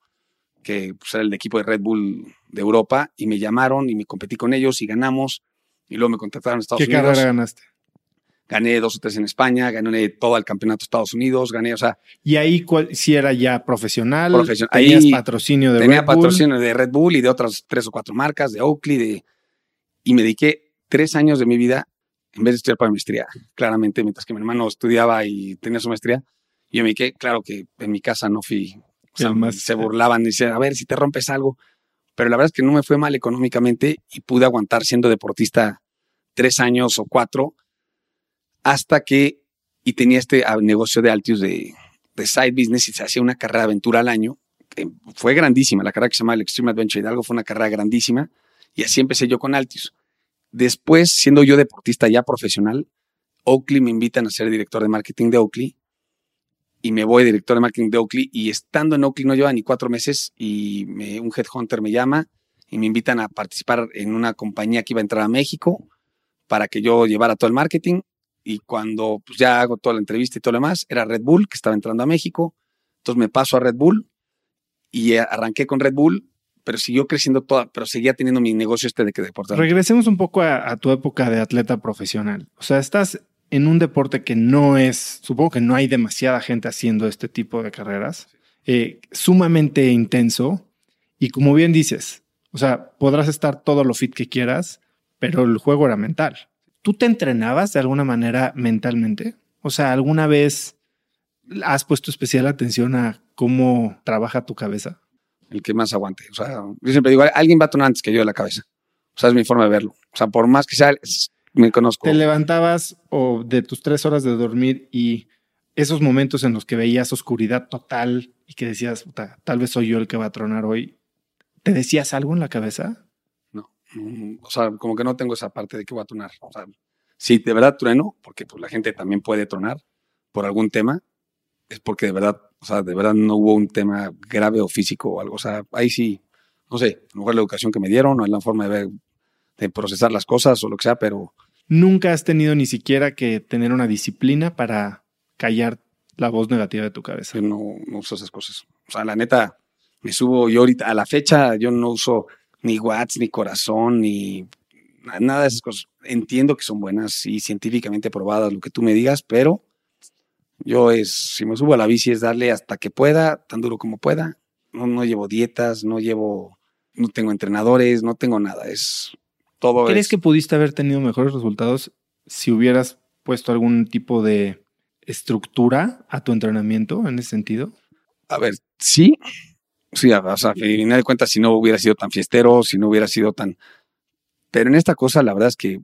que pues, era el equipo de Red Bull de Europa. Y me llamaron y me competí con ellos y ganamos y luego me contrataron en Estados ¿Qué Unidos. ¿Qué carrera ganaste? Gané dos o tres en España, gané todo el campeonato de Estados Unidos, gané, o sea. ¿Y ahí si era ya profesional? profesional. ¿Tenías ahí patrocinio de tenía Red Bull? patrocinio de Red Bull y de otras tres o cuatro marcas, de Oakley, de, y me dediqué tres años de mi vida en vez de estudiar para maestría, claramente, mientras que mi hermano estudiaba y tenía su maestría, yo me dediqué, claro que en mi casa no fui, o sea, más, se burlaban, decían, a ver, si te rompes algo, pero la verdad es que no me fue mal económicamente y pude aguantar siendo deportista tres años o cuatro, hasta que, y tenía este negocio de Altius de, de side business y se hacía una carrera de aventura al año, fue grandísima, la carrera que se llama el Extreme Adventure Hidalgo fue una carrera grandísima, y así empecé yo con Altius. Después, siendo yo deportista ya profesional, Oakley me invitan a ser director de marketing de Oakley, y me voy director de marketing de Oakley, y estando en Oakley no lleva ni cuatro meses, y me, un headhunter me llama, y me invitan a participar en una compañía que iba a entrar a México, para que yo llevara todo el marketing. Y cuando pues, ya hago toda la entrevista y todo lo demás, era Red Bull, que estaba entrando a México. Entonces me paso a Red Bull y arranqué con Red Bull, pero siguió creciendo toda, pero seguía teniendo mi negocio este de que deporte. Regresemos un poco a, tu época de atleta profesional. O sea, estás en un deporte que no es, supongo que no hay demasiada gente haciendo este tipo de carreras, eh, sumamente intenso. Y como bien dices, o sea, podrás estar todo lo fit que quieras, pero el juego era mental. ¿Tú te entrenabas de alguna manera mentalmente? O sea, ¿alguna vez has puesto especial atención a cómo trabaja tu cabeza? El que más aguante. O sea, yo siempre digo, alguien va a tronar antes que yo de la cabeza. O sea, es mi forma de verlo. O sea, por más que sea, me conozco. ¿Te levantabas o de tus tres horas de dormir y esos momentos en los que veías oscuridad total y que decías, tal vez soy yo el que va a tronar hoy, ¿te decías algo en la cabeza? O sea, como que no tengo esa parte de que voy a tronar. O sea, si de verdad trueno, porque pues la gente también puede tronar por algún tema, es porque de verdad, o sea, de verdad no hubo un tema grave o físico o algo. O sea, ahí sí, no sé, a lo mejor la educación que me dieron o la forma de ver, de procesar las cosas o lo que sea, pero... Nunca has tenido ni siquiera que tener una disciplina para callar la voz negativa de tu cabeza. Yo no, no uso esas cosas. O sea, la neta, me subo yo ahorita, a la fecha, yo no uso ni watts, ni corazón, ni nada de esas cosas. Entiendo que son buenas y científicamente probadas, lo que tú me digas, pero yo es, si me subo a la bici es darle hasta que pueda, tan duro como pueda. No, no llevo dietas, no llevo, no tengo entrenadores, no tengo nada. Es todo. ¿Crees es, que pudiste haber tenido mejores resultados si hubieras puesto algún tipo de estructura a tu entrenamiento en ese sentido? A ver, sí, Sí, o sea, final de cuentas, si no hubiera sido tan fiestero, si no hubiera sido tan... Pero en esta cosa, la verdad es que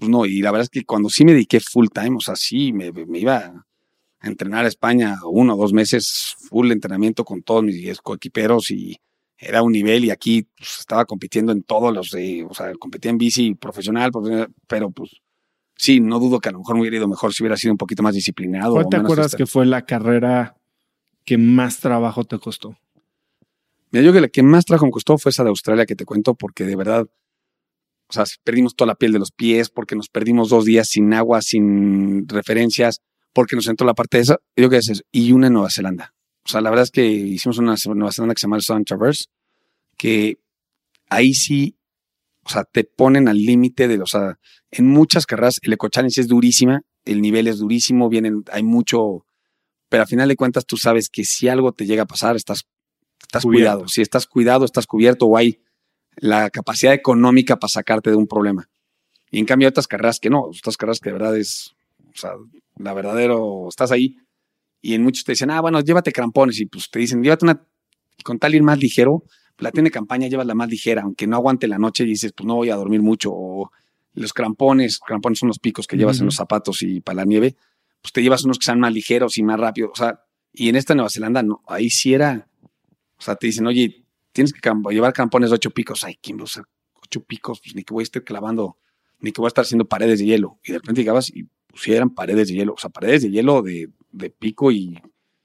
pues no, y la verdad es que cuando sí me dediqué full time, o sea, sí, me, me iba a entrenar a España uno o dos meses, full entrenamiento con todos mis coequiperos y era un nivel y aquí pues, estaba compitiendo en todos los, de, o sea, competía en bici profesional, pero pues sí, no dudo que a lo mejor me hubiera ido mejor si hubiera sido un poquito más disciplinado. ¿Cuál te acuerdas que fue la carrera que más trabajo te costó? Mira, yo que la que más trabajo me costó fue esa de Australia que te cuento, porque de verdad o sea, perdimos toda la piel de los pies, porque nos perdimos dos días sin agua, sin referencias, porque nos entró la parte de esa. Yo qué es Y una en Nueva Zelanda. O sea, la verdad es que hicimos una Nueva Zelanda que se llama Southern Traverse, que ahí sí, o sea, te ponen al límite de, o sea, en muchas carreras el Eco Challenge es durísima, el nivel es durísimo, vienen, hay mucho, pero al final de cuentas tú sabes que si algo te llega a pasar, estás, estás cuidado. Si estás cuidado, estás cubierto o hay la capacidad económica para sacarte de un problema. Y en cambio, hay otras carreras que no, otras carreras que de verdad es, o sea, la verdadero, estás ahí y en muchos te dicen, ah, bueno, llévate crampones y pues te dicen, llévate una, con tal ir más ligero, la tiene campaña, llevas la más ligera, aunque no aguante la noche y dices, pues no voy a dormir mucho, o los crampones, crampones son los picos que llevas en los zapatos y para la nieve, pues te llevas unos que sean más ligeros y más rápidos, o sea, y en esta Nueva Zelanda, no, ahí sí era, o sea, te dicen, oye, tienes que llevar campones de ocho picos. Ay, ¿quién va a usar ocho picos? Pues ni que voy a estar clavando, ni que voy a estar haciendo paredes de hielo. Y de repente llegabas y pusieran paredes de hielo, o sea, paredes de hielo de, de pico y,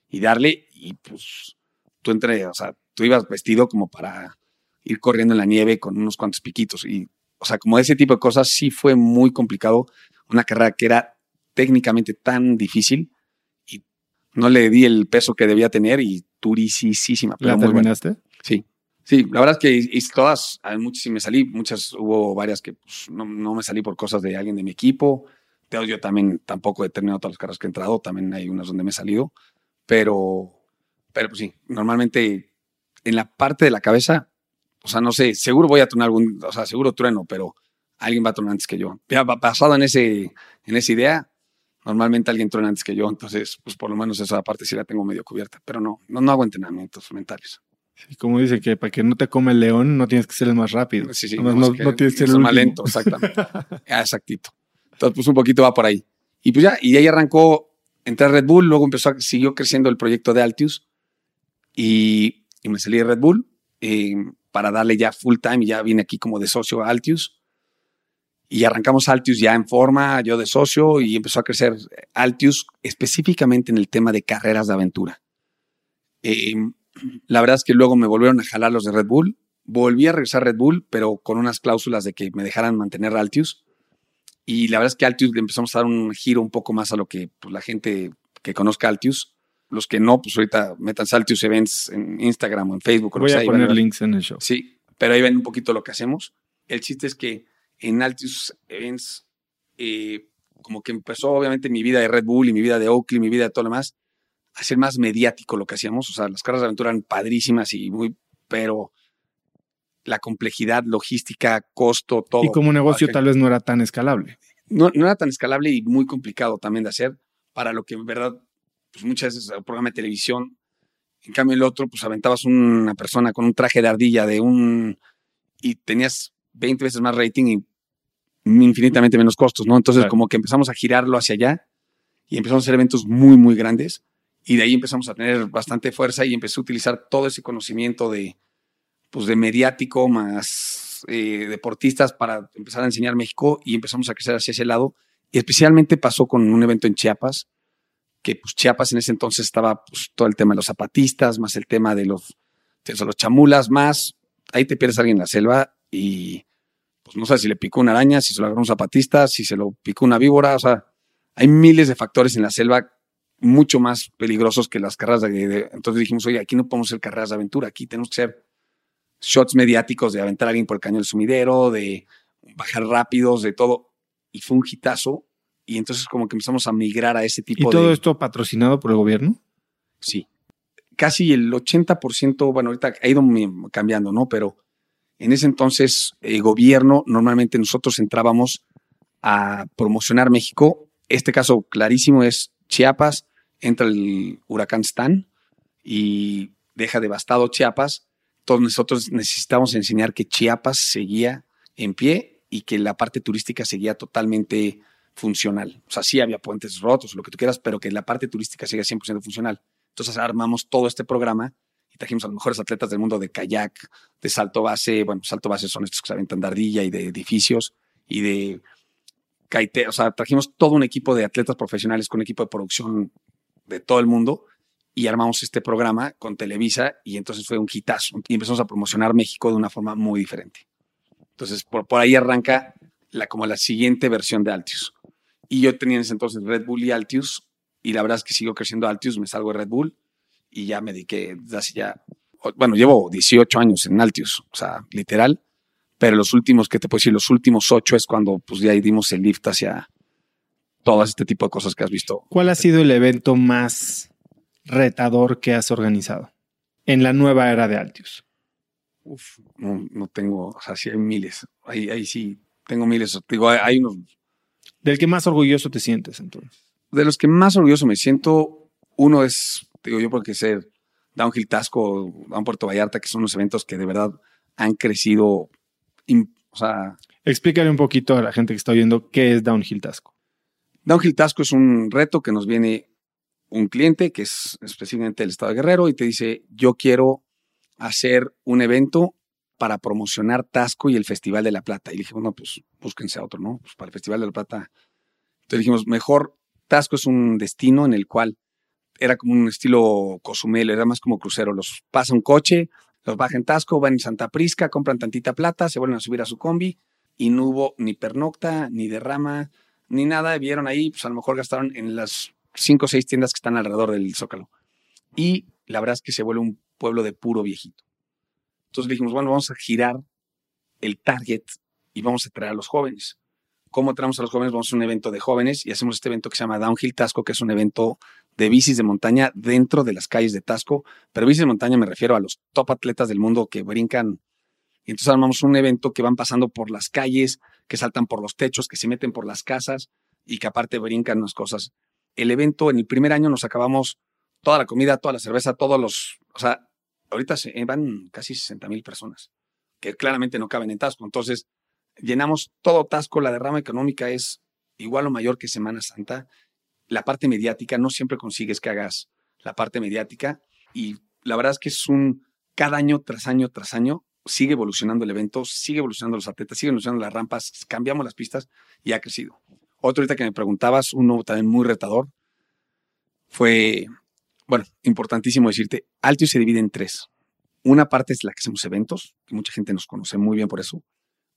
y, darle. Y pues tú entre, o sea, tú ibas vestido como para ir corriendo en la nieve con unos cuantos piquitos. Y, o sea, como ese tipo de cosas sí fue muy complicado. Una carrera que era técnicamente tan difícil no le di el peso que debía tener y durísima. ¿La terminaste? Sí. Sí, la verdad es que hice todas, muchas sí me salí, muchas hubo varias que pues, no, me salí por cosas de alguien de mi equipo. Yo también tampoco he terminado todas las carreras que he entrado, también hay unas donde me he salido, pero, pero pues sí, normalmente en la parte de la cabeza, o sea, no sé, seguro voy a tronar algún, o sea, seguro trueno, pero alguien va a tronar antes que yo. Ya basado en, ese, en esa idea, normalmente alguien truena antes que yo, entonces, pues por lo menos esa parte sí la tengo medio cubierta, pero no, no, no hago entrenamientos mentales. Y como dice que para que no te come el león, no tienes que ser el más rápido. Sí, sí. No, no, tienes que ser el más lento, exactamente. Exactito. Entonces, pues un poquito va por ahí. Y pues ya, y ahí arrancó, entré a Red Bull, luego empezó, siguió creciendo el proyecto de Altius y, y me salí de Red Bull eh, para darle ya full time y ya vine aquí como de socio a Altius. Y arrancamos Altius ya en forma, yo de socio, y empezó a crecer Altius específicamente en el tema de carreras de aventura. Eh, la verdad es que luego me volvieron a jalar los de Red Bull. Volví a regresar a Red Bull, pero con unas cláusulas de que me dejaran mantener Altius. Y la verdad es que Altius le empezamos a dar un giro un poco más a lo que pues, la gente que conozca Altius. Los que no, pues ahorita metan Altius Events en Instagram o en Facebook. Voy a poner links en el show. Sí, pero ahí ven un poquito lo que hacemos. El chiste es que en Altius Events, eh, como que empezó obviamente mi vida de Red Bull y mi vida de Oakley, mi vida de todo lo demás hacer más mediático lo que hacíamos. O sea, las carreras de aventura eran padrísimas y muy, pero la complejidad, logística, costo, todo. Y como negocio tal vez no era tan escalable. No, no, era tan escalable y muy complicado también de hacer para lo que en verdad, pues muchas veces el programa de televisión, en cambio el otro, pues aventabas una persona con un traje de ardilla de un... y tenías 20 veces más rating y infinitamente menos costos, ¿no? Entonces como que empezamos a girarlo hacia allá y empezamos a hacer eventos muy, muy grandes y de ahí empezamos a tener bastante fuerza y empecé a utilizar todo ese conocimiento de, pues de mediático más eh, deportistas para empezar a enseñar México y empezamos a crecer hacia ese lado. Y especialmente pasó con un evento en Chiapas, que pues Chiapas en ese entonces estaba pues, todo el tema de los zapatistas, más el tema de los, de los chamulas, más ahí te pierdes a alguien en la selva y pues no sé si le picó una araña, si se lo agarró un zapatista, si se lo picó una víbora, o sea, hay miles de factores en la selva mucho más peligrosos que las carreras de, Entonces dijimos, oye, aquí no podemos hacer carreras de aventura, aquí tenemos que ser shots mediáticos de aventar a alguien por el cañón del sumidero, de bajar rápidos, de todo. Y fue un hitazo. Y entonces como que empezamos a migrar a ese tipo de... ¿Y todo esto patrocinado por el gobierno? Sí. Casi el 80%, bueno, ahorita ha ido cambiando, ¿no? Pero en ese entonces, el gobierno, normalmente nosotros entrábamos a promocionar México. Este caso clarísimo es Chiapas, entra el huracán Stan y deja devastado Chiapas. Todos nosotros necesitamos enseñar que Chiapas seguía en pie y que la parte turística seguía totalmente funcional. O sea, sí había puentes rotos, lo que tú quieras, pero que la parte turística seguía 100% funcional. Entonces armamos todo este programa y trajimos a los mejores atletas del mundo de kayak, de salto base. Bueno, salto base son estos que se de ardilla y de edificios y de kaite. O sea, trajimos todo un equipo de atletas profesionales con un equipo de producción de todo el mundo y armamos este programa con Televisa y entonces fue un hitazo y empezamos a promocionar México de una forma muy diferente. Entonces, por, por ahí arranca la, como la siguiente versión de Altius. Y yo tenía en ese entonces Red Bull y Altius y la verdad es que sigo creciendo Altius, me salgo de Red Bull y ya me dediqué desde ya, bueno, llevo 18 años en Altius, o sea, literal, pero los últimos, ¿qué te puedo decir? Los últimos ocho es cuando pues ya dimos el lift hacia todo este tipo de cosas que has visto. ¿Cuál ha sido el evento más retador que has organizado en la nueva era de Altius? Uf, no, no tengo, o sea, sí hay miles. Ahí, ahí sí, tengo miles. Digo, hay, hay unos. ¿Del que más orgulloso te sientes entonces? De los que más orgulloso me siento, uno es, digo yo, porque ser Downhill Tasco, Down Puerto Vallarta, que son unos eventos que de verdad han crecido. o sea, Explícale un poquito a la gente que está oyendo qué es Downhill Tasco. Downhill Tasco es un reto que nos viene un cliente, que es específicamente el Estado de Guerrero, y te dice, yo quiero hacer un evento para promocionar Tasco y el Festival de la Plata. Y le dijimos, no, pues búsquense a otro, ¿no? Pues para el Festival de la Plata. Entonces dijimos, mejor, Tasco es un destino en el cual era como un estilo Cozumel, era más como crucero. Los pasa un coche, los baja en Tasco, van en Santa Prisca, compran tantita plata, se vuelven a subir a su combi y no hubo ni pernocta, ni derrama, ni nada. Vieron ahí, pues a lo mejor gastaron en las cinco o seis tiendas que están alrededor del Zócalo. Y la verdad es que se vuelve un pueblo de puro viejito. Entonces dijimos, bueno, vamos a girar el target y vamos a traer a los jóvenes. ¿Cómo traemos a los jóvenes? Vamos a un evento de jóvenes y hacemos este evento que se llama Downhill Tasco, que es un evento de bicis de montaña dentro de las calles de Tasco. Pero bicis de montaña me refiero a los top atletas del mundo que brincan. Y entonces armamos un evento que van pasando por las calles, que saltan por los techos, que se meten por las casas y que aparte brincan unas cosas. El evento, en el primer año nos acabamos toda la comida, toda la cerveza, todos los... O sea, ahorita se van casi 60 mil personas, que claramente no caben en Tasco. Entonces, llenamos todo Tasco, la derrama económica es igual o mayor que Semana Santa. La parte mediática, no siempre consigues que hagas la parte mediática y la verdad es que es un, cada año tras año tras año, sigue evolucionando el evento, sigue evolucionando los atletas, sigue evolucionando las rampas, cambiamos las pistas y ha crecido. Otro ahorita que me preguntabas, uno también muy retador, fue, bueno, importantísimo decirte, Altius se divide en tres. Una parte es la que hacemos eventos, que mucha gente nos conoce muy bien por eso.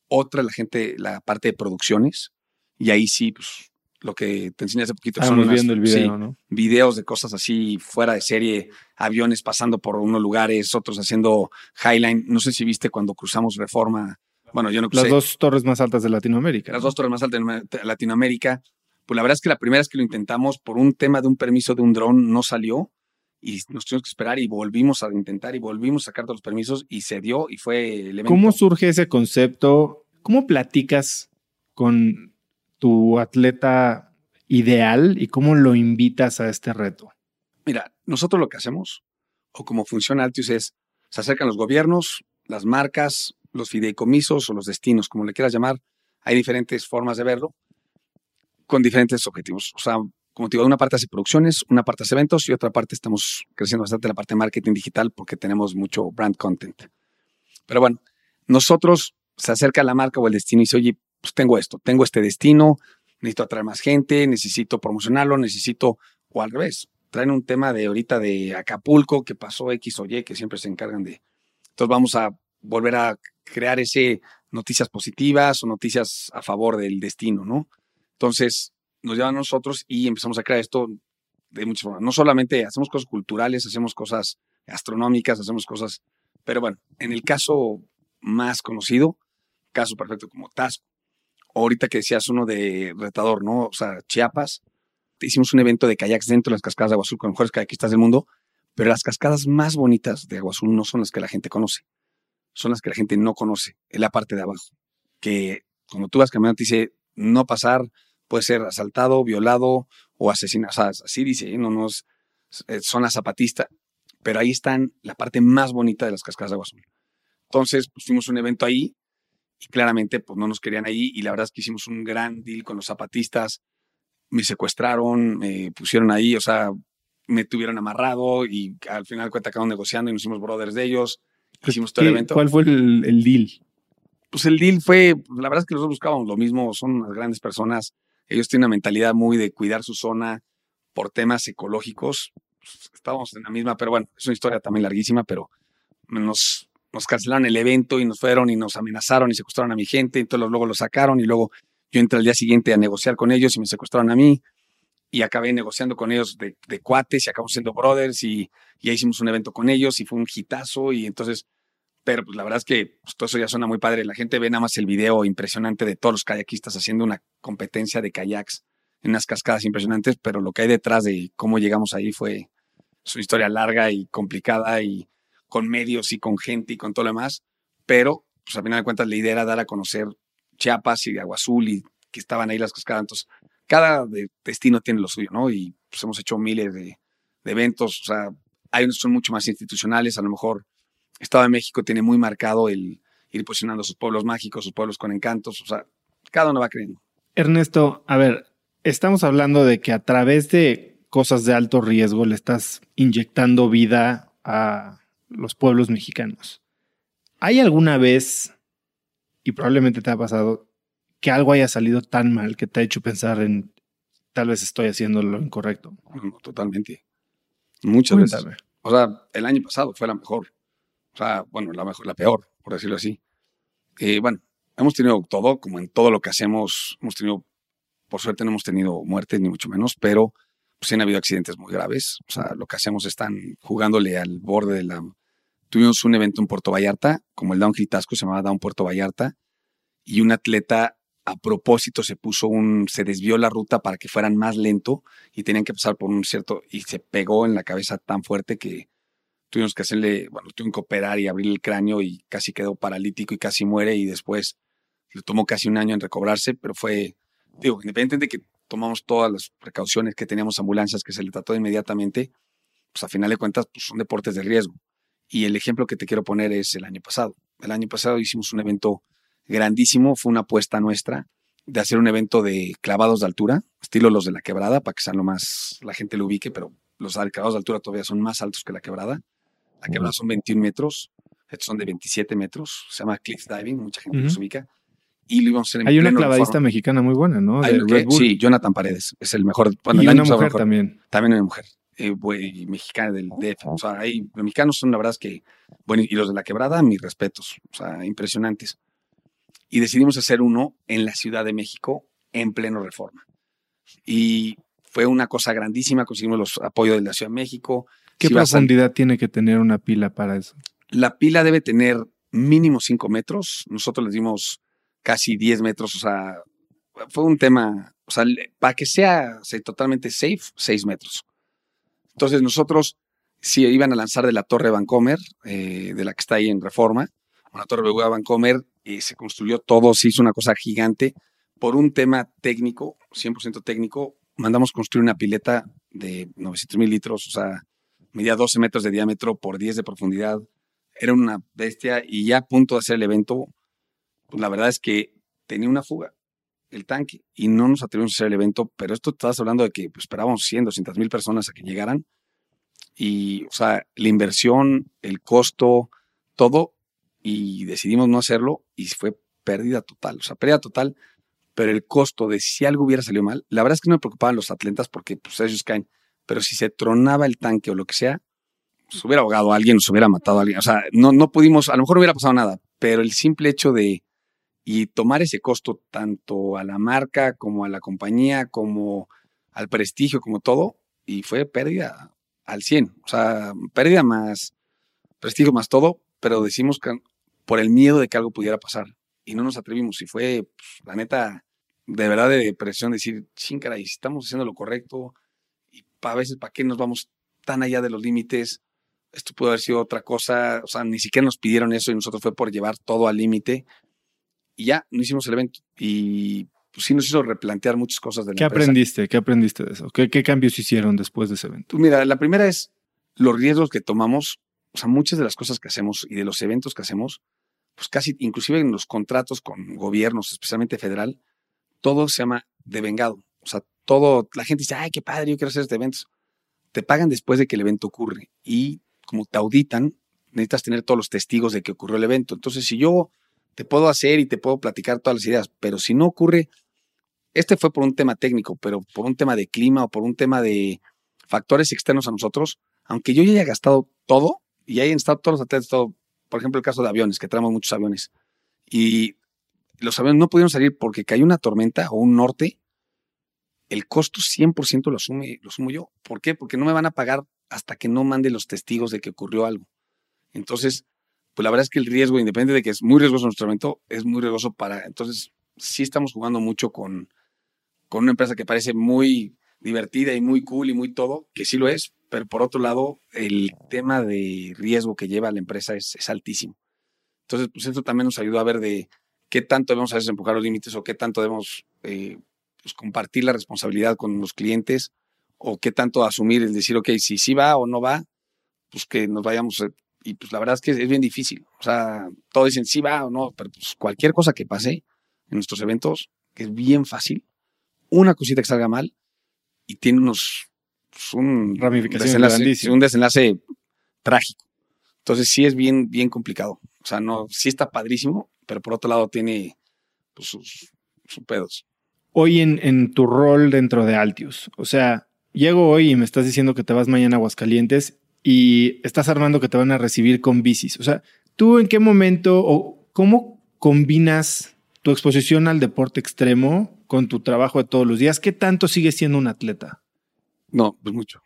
Otra, la gente, la parte de producciones. Y ahí sí, pues, lo que te enseñé hace poquito Estamos unas- viendo el video, sí, ¿no? videos de cosas así fuera de serie, aviones pasando por unos lugares, otros haciendo highline. No sé si viste cuando cruzamos Reforma. Bueno, yo no crucé. Las dos torres más altas de Latinoamérica. Las ¿no? dos torres más altas de Latinoamérica. Pues la verdad es que la primera vez que lo intentamos, por un tema de un permiso de un dron, no salió y nos tuvimos que esperar y volvimos a intentar y volvimos a sacar todos los permisos y se dio y fue el evento. ¿Cómo surge ese concepto? ¿Cómo platicas con tu atleta ideal y cómo lo invitas a este reto? Mira, nosotros lo que hacemos, o como funciona Altius, es se acercan los gobiernos, las marcas, los fideicomisos o los destinos, como le quieras llamar. Hay diferentes formas de verlo con diferentes objetivos. O sea, como te digo, una parte hace producciones, una parte hace eventos y otra parte estamos creciendo bastante la parte de marketing digital porque tenemos mucho brand content. Pero bueno, nosotros se acerca la marca o el destino y dice, oye, pues tengo esto, tengo este destino, necesito atraer más gente, necesito promocionarlo, necesito, o al revés, traen un tema de ahorita de Acapulco que pasó X o Y, que siempre se encargan de. Entonces vamos a volver a crear ese noticias positivas o noticias a favor del destino, ¿no? Entonces nos llevan a nosotros y empezamos a crear esto de muchas formas. No solamente hacemos cosas culturales, hacemos cosas gastronómicas, hacemos cosas, pero bueno, en el caso más conocido, caso perfecto como Tasco, ahorita que decías uno de retador, ¿no? O sea, Chiapas, hicimos un evento de kayaks dentro de las cascadas de Agua Azul con mejores kayakistas del mundo, pero las cascadas más bonitas de Agua Azul no son las que la gente conoce, son las que la gente no conoce, en la parte de abajo, que cuando tú vas caminando te dice no pasar, puede ser asaltado, violado o asesinado, o sea, así dice, ¿eh? no nos zona zapatista, pero ahí están la parte más bonita de las cascadas de Agua Azul. Entonces, pues, fuimos a un evento ahí y claramente pues no nos querían ahí y la verdad es que hicimos un gran deal con los zapatistas, me secuestraron, me pusieron ahí, o sea, me tuvieron amarrado y al final cuenta acabamos negociando y nos hicimos brothers de ellos, Pues, hicimos todo el ¿Qué- evento. ¿Cuál fue el, el deal? Pues el deal fue, la verdad es que nosotros buscábamos lo mismo, son unas grandes personas, ellos tienen una mentalidad muy de cuidar su zona por temas ecológicos, Pues, estábamos en la misma, pero bueno, es una historia también larguísima, pero nos, nos cancelaron el evento y nos fueron y nos amenazaron y secuestraron a mi gente, entonces luego lo sacaron y luego yo entré al día siguiente a negociar con ellos y me secuestraron a mí y acabé negociando con ellos de, de cuates y acabamos siendo brothers y, y ahí hicimos un evento con ellos y fue un hitazo y entonces, pero pues la verdad es que pues, todo eso ya suena muy padre, la gente ve nada más el video impresionante de todos los kayakistas haciendo una competencia de kayaks en unas cascadas impresionantes, pero lo que hay detrás de cómo llegamos ahí fue una historia larga y complicada y con medios y con gente y con todo lo demás, pero pues a final de cuentas la idea era dar a conocer Chiapas y Agua Azul y que estaban ahí las cascadas. Entonces, cada de- destino tiene lo suyo, ¿no? Y pues hemos hecho miles de, eventos, o sea, son mucho más institucionales, a lo mejor Estado de México tiene muy marcado el ir posicionando sus pueblos mágicos, sus pueblos con encantos, o sea, cada uno va creyendo. Ernesto, a ver, estamos hablando de que a través de cosas de alto riesgo le estás inyectando vida a los pueblos mexicanos. ¿Hay alguna vez, y probablemente te ha pasado, que algo haya salido tan mal que te ha hecho pensar en tal vez estoy haciendo lo incorrecto? Totalmente. Muchas veces. O sea, el año pasado fue la mejor. O sea, bueno, la mejor, la peor, por decirlo así. Eh, bueno, hemos tenido todo, como en todo lo que hacemos, hemos tenido, por suerte no hemos tenido muertes, ni mucho menos, pero pues sí han habido accidentes muy graves. O sea, lo que hacemos están jugándole al borde de la... Tuvimos un evento en Puerto Vallarta, como el Downhill Tasco, se llamaba Down Puerto Vallarta, y un atleta a propósito se puso un, se desvió la ruta para que fueran más lento y tenían que pasar por un cierto, y se pegó en la cabeza tan fuerte que tuvimos que hacerle, bueno, tuvimos que operar y abrir el cráneo y casi quedó paralítico y casi muere y después le tomó casi un año en recobrarse, pero fue, digo, independientemente de que tomamos todas las precauciones que teníamos ambulancias que se le trató inmediatamente, pues a final de cuentas pues son deportes de riesgo. Y el ejemplo que te quiero poner es el año pasado. El año pasado hicimos un evento grandísimo, fue una apuesta nuestra de hacer un evento de clavados de altura, estilo los de la quebrada, para que sean lo más, la gente lo ubique, pero los clavados de altura todavía son más altos que la quebrada. La quebrada son 21 metros, estos son de 27 metros, se llama cliff diving, mucha gente los Ujú. ubica. Y lo íbamos a hacer en Hay una pleno clavadista Reforma. mexicana muy buena, ¿no? Hay De uno que- Red Bull. sí, Jonathan Paredes, es el mejor. bueno, y el una mujer mejor. también. También una mujer. eh, güey, mexicana del DF. O sea, hay, los mexicanos son la verdad es que, bueno, y los de la quebrada, mis respetos. O sea, impresionantes. Y decidimos hacer uno en la Ciudad de México en pleno reforma. Y fue una cosa grandísima, conseguimos los apoyos de la Ciudad de México. ¿Qué Si profundidad tiene que tener una pila para eso? la pila debe tener mínimo 5 metros. Nosotros les dimos casi 10 metros. O sea, fue un tema, o sea, para que sea se- totalmente safe, 6 metros. Entonces nosotros, si iban a lanzar de la Torre Vancomer, eh, de la que está ahí en Reforma, una Torre de Vancomer, y se construyó todo, se hizo una cosa gigante. Por un tema técnico, 100% técnico, mandamos construir una pileta de 900 mil litros, o sea, medía 12 metros de diámetro por 10 de profundidad. Era una bestia y ya a punto de hacer el evento, pues la verdad es que tenía una fuga el tanque y no nos atrevimos a hacer el evento, pero esto estás hablando de que pues, esperábamos 100, 200 mil personas a que llegaran y, o sea, la inversión, el costo, todo y decidimos no hacerlo y fue pérdida total, o sea, pérdida total, pero el costo de si algo hubiera salido mal, la verdad es que no me preocupaban los atletas porque pues ellos caen, pero si se tronaba el tanque o lo que sea, se hubiera ahogado a alguien, se hubiera matado a alguien. O sea, no, no pudimos, a lo mejor no hubiera pasado nada, pero el simple hecho de y tomar ese costo tanto a la marca como a la compañía, como al prestigio, como todo, y fue pérdida al 100. O sea, pérdida más prestigio más todo, pero decimos que por el miedo de que algo pudiera pasar y no nos atrevimos. Y fue, pues, la neta, de verdad de depresión, decir, ching, caray, si estamos haciendo lo correcto a veces, ¿para qué nos vamos tan allá de los límites? Esto pudo haber sido otra cosa, o sea, ni siquiera nos pidieron eso y nosotros fue por llevar todo al límite y ya, no hicimos el evento. Y pues sí nos hizo replantear muchas cosas de la ¿Qué empresa. aprendiste? ¿Qué aprendiste de eso? ¿Qué, qué cambios hicieron después de ese evento? Pues mira, la primera es los riesgos que tomamos, o sea, muchas de las cosas que hacemos y de los eventos que hacemos, pues casi, inclusive en los contratos con gobiernos, especialmente federal, todo se llama devengado. O sea, todo, la gente dice, ay, qué padre, yo quiero hacer este evento. Te pagan después de que el evento ocurre y como te auditan, necesitas tener todos los testigos de que ocurrió el evento. Entonces, si yo te puedo hacer y te puedo platicar todas las ideas, pero si no ocurre, este fue por un tema técnico, pero por un tema de clima o por un tema de factores externos a nosotros, aunque yo ya haya gastado todo y hayan estado todos los atletas, todo, por ejemplo, el caso de aviones, que traemos muchos aviones, y los aviones no pudieron salir porque cayó una tormenta o un norte, el costo 100% lo, asume, lo asumo yo. ¿Por qué? Porque no me van a pagar hasta que no mande los testigos de que ocurrió algo. Entonces, pues la verdad es que el riesgo, independiente de que es muy riesgoso nuestro evento, es muy riesgoso para... Entonces, sí estamos jugando mucho con, con una empresa que parece muy divertida y muy cool y muy todo, que sí lo es, pero por otro lado, el tema de riesgo que lleva la empresa es, altísimo. Entonces, pues eso también nos ayudó a ver de qué tanto debemos a veces los límites o qué tanto debemos eh, pues, compartir la responsabilidad con los clientes o qué tanto asumir el decir, ok, si sí va o no va, pues que nos vayamos. Eh, y pues la verdad es que es, bien difícil. O sea, todos dicen sí va o no, pero pues cualquier cosa que pase en nuestros eventos, que es bien fácil, una cosita que salga mal y tiene unos pues, un, desenlace, un desenlace trágico. Entonces sí es bien, bien complicado. O sea, no, sí está padrísimo, pero por otro lado tiene pues, sus, sus pedos. Hoy en, en tu rol dentro de Altius, o sea, llego hoy y me estás diciendo que te vas mañana a Aguascalientes y estás armando que te van a recibir con bicis. O sea, ¿tú en qué momento o cómo combinas tu exposición al deporte extremo con tu trabajo de todos los días? ¿Qué tanto sigues siendo un atleta? No, pues mucho.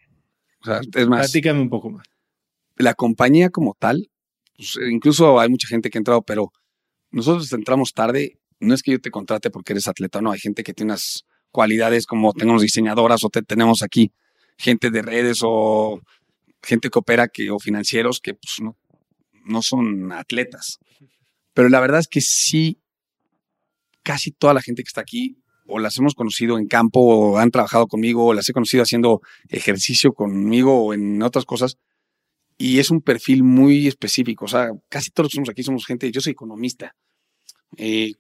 O sea, es más. Platícame un poco más. La compañía como tal, pues, incluso hay mucha gente que ha entrado, pero nosotros entramos tarde. No es que yo te contrate porque eres atleta, no. Hay gente que tiene unas cualidades como tenemos diseñadoras o tenemos aquí gente de redes o gente que opera que, o financieros que pues, no, no son atletas. Pero la verdad es que sí, casi toda la gente que está aquí o las hemos conocido en campo, o han trabajado conmigo, o las he conocido haciendo ejercicio conmigo o en otras cosas. Y es un perfil muy específico. O sea, casi todos los que somos aquí somos gente, yo soy economista. Eh,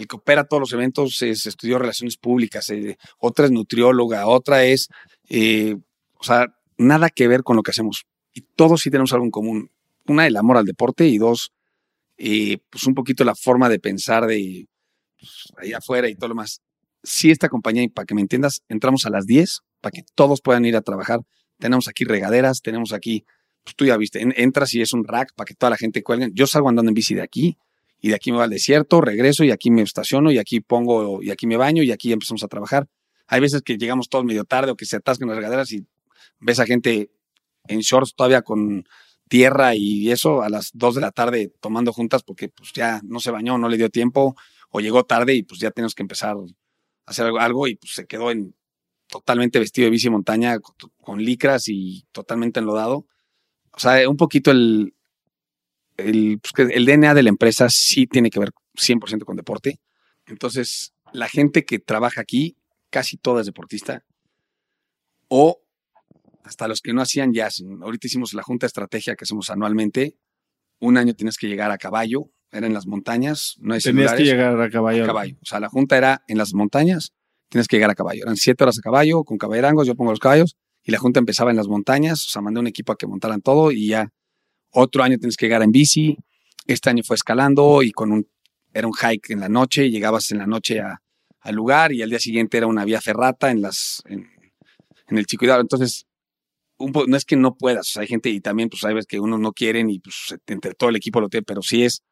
el que opera todos los eventos es, estudió relaciones públicas, eh, otra es nutrióloga, otra es, eh, o sea, nada que ver con lo que hacemos. Y todos sí tenemos algo en común. Una, el amor al deporte y dos, pues un poquito la forma de pensar de pues, ahí afuera y todo lo más si esta compañía, para que me entiendas, entramos a las 10 para que todos puedan ir a trabajar. Tenemos aquí regaderas, tenemos aquí, pues tú ya viste, entras y es un rack para que toda la gente cuelgue. Yo salgo andando en bici de aquí y de aquí me va al desierto, regreso y aquí me estaciono y aquí pongo y aquí me baño y aquí empezamos a trabajar. Hay veces que llegamos todos medio tarde o que se atascan las regaderas y ves a gente en shorts todavía con tierra y eso a las 2 de la tarde tomando juntas porque pues ya no se bañó, no le dio tiempo o llegó tarde y pues ya tenemos que empezar hacer algo, y pues se quedó en totalmente vestido de bici montaña con, licras y totalmente enlodado. O sea, un poquito el, el, pues el DNA de la empresa sí tiene que ver 100% con deporte. Entonces, la gente que trabaja aquí, casi toda es deportista. O hasta los que no hacían jazz. Ahorita hicimos la junta de estrategia que hacemos anualmente. Un año tienes que llegar a caballo, era en las montañas, no hay Tenías que llegar a caballo. caballo. O sea, la junta era en las montañas, tienes que llegar a caballo. Eran siete horas a caballo, con caballerangos, yo pongo los caballos, y la junta empezaba en las montañas, o sea, mandé un equipo a que montaran todo, y ya otro año tienes que llegar en bici. Este año fue escalando y con un, era un hike en la noche, llegabas en la noche al lugar, y al día siguiente era una vía ferrata en las, en, el Chicuidado. Entonces, no es que no puedas, hay gente y también pues sabes que unos no quieren y pues entre todo el equipo lo tiene, pero sí es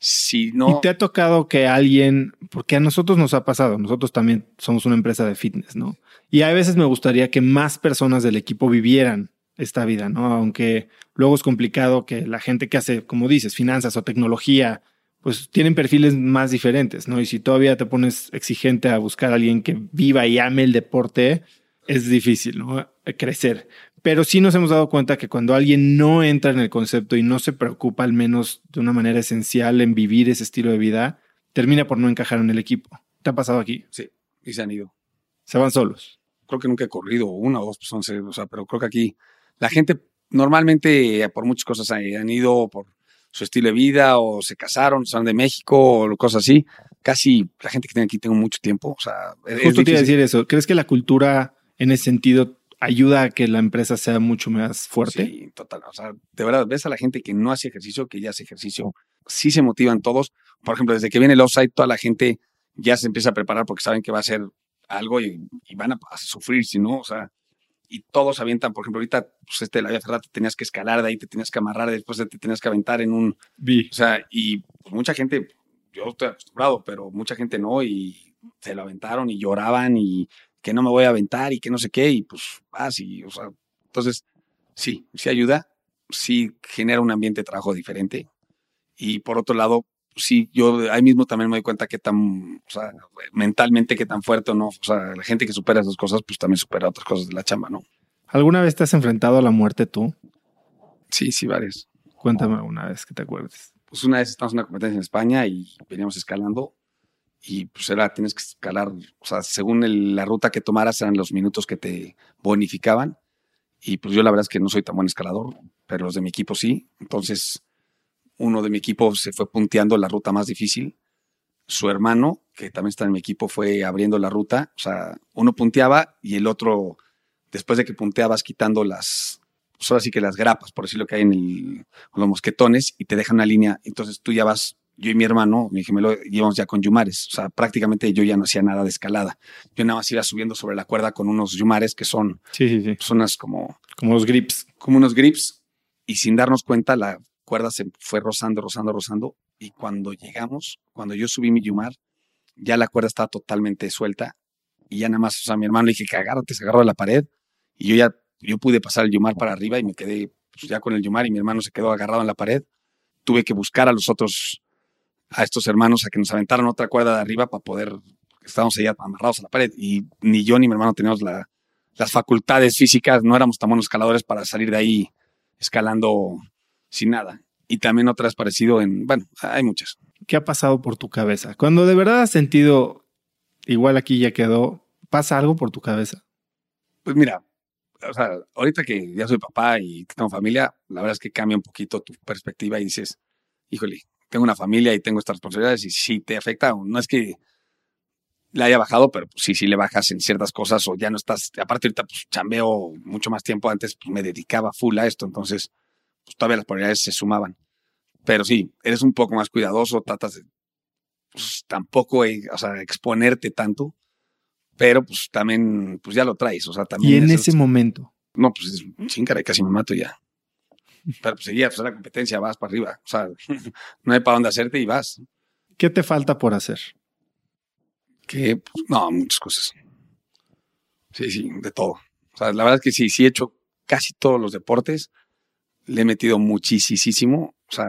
si no. ¿Y te ha tocado que alguien, porque a nosotros nos ha pasado, nosotros también somos una empresa de fitness, ¿no? Y a veces me gustaría que más personas del equipo vivieran esta vida, ¿no? Aunque luego es complicado que la gente que hace, como dices, finanzas o tecnología, pues tienen perfiles más diferentes, ¿no? Y si todavía te pones exigente a buscar a alguien que viva y ame el deporte, es difícil, ¿no? Crecer. Pero sí nos hemos dado cuenta que cuando alguien no entra en el concepto y no se preocupa al menos de una manera esencial en vivir ese estilo de vida, termina por no encajar en el equipo. ¿Te ha pasado aquí? Sí, y se han ido. Se van solos. Creo que nunca he corrido una o dos personas, o sea, pero creo que aquí la gente normalmente por muchas cosas han ido por su estilo de vida o se casaron, son de México o cosas así. Casi la gente que tiene aquí tengo mucho tiempo. O sea, Justo te iba a decir eso. ¿Crees que la cultura en ese sentido ayuda a que la empresa sea mucho más fuerte? Sí, total. O sea, de verdad, ves a la gente que no hace ejercicio, que ya hace ejercicio. Sí se motivan todos. Por ejemplo, desde que viene el offside, toda la gente ya se empieza a preparar porque saben que va a ser algo y, y van a, a sufrir, si no, o sea, y todos avientan, por ejemplo, ahorita, pues este, la vía ferrada, te tenías que escalar de ahí, te tenías que amarrar, después te tenías que aventar en un, Vi. o sea, y pues, mucha gente, yo estoy acostumbrado, pero mucha gente no, y se lo aventaron y lloraban y que no me voy a aventar y que no sé qué, y pues vas y, o sea, entonces, sí, sí ayuda, sí genera un ambiente de trabajo diferente. Y por otro lado, sí, yo ahí mismo también me doy cuenta que tan, o sea, mentalmente que tan fuerte o no, o sea, la gente que supera esas cosas, pues también supera otras cosas de la chamba, ¿no? ¿Alguna vez te has enfrentado a la muerte tú? Sí, sí, varias. Cuéntame una vez que te acuerdes. pues una vez estábamos en una competencia en España y veníamos escalando y pues era, tienes que escalar, o sea, según el- la ruta que tomaras eran los minutos que te bonificaban y pues yo la verdad es que no soy tan buen escalador, pero los de mi equipo sí, entonces uno de mi equipo se fue punteando la ruta más difícil, su hermano, que también está en mi equipo, fue abriendo la ruta, o sea, uno punteaba y el otro, después de que punteabas quitando las, pues ahora sí que las grapas, por decirlo que hay en el, los mosquetones y te dejan una línea. Entonces tú ya vas, yo y mi hermano, mi gemelo, íbamos ya con yumares. O sea, prácticamente yo ya no hacía nada de escalada. Yo nada más iba subiendo sobre la cuerda con unos yumares que son, Sí, sí, sí. son unas como, Como los grips. como unos grips y sin darnos cuenta la cuerda se fue rozando, rozando, rozando. Y cuando llegamos, cuando yo subí mi yumar, ya la cuerda estaba totalmente suelta y ya nada más, o sea, mi hermano le dije que agárrate, se agarró de la pared y yo ya, yo pude pasar el yumar para arriba y me quedé pues, ya con el yumar y mi hermano se quedó agarrado en la pared. Tuve que buscar a los otros, a estos hermanos, a que nos aventaran otra cuerda de arriba para poder, estábamos allá amarrados a la pared y ni yo ni mi hermano teníamos la, las facultades físicas, no éramos tan buenos escaladores para salir de ahí escalando sin nada. Y también otra vez parecido en, bueno, hay muchas. ¿Qué ha pasado por tu cabeza? Cuando de verdad has sentido, igual aquí ya quedó, ¿pasa algo por tu cabeza? Pues mira, o sea, ahorita que ya soy papá y tengo familia, la verdad es que cambia un poquito tu perspectiva y dices, híjole, tengo una familia y tengo estas responsabilidades y sí te afecta. No es que le haya bajado, pero pues sí, sí le bajas en ciertas cosas o ya no estás. Aparte, ahorita pues chambeo mucho más tiempo. Antes pues, me dedicaba full a esto, entonces pues todavía las prioridades se sumaban. Pero sí, eres un poco más cuidadoso, tratas de pues, tampoco, eh, o sea, exponerte tanto, pero pues también, pues ya lo traes, o sea, también. Y en es- ese momento, no, pues es chingara, casi me mato ya. Pero pues seguía, pues era competencia, vas para arriba. O sea, no hay para dónde hacerte y vas. ¿qué te falta por hacer? Que, pues, no, muchas cosas. Sí, sí, de todo. O sea, la verdad es que sí, sí he hecho casi todos los deportes. Le he metido muchísimo, o sea,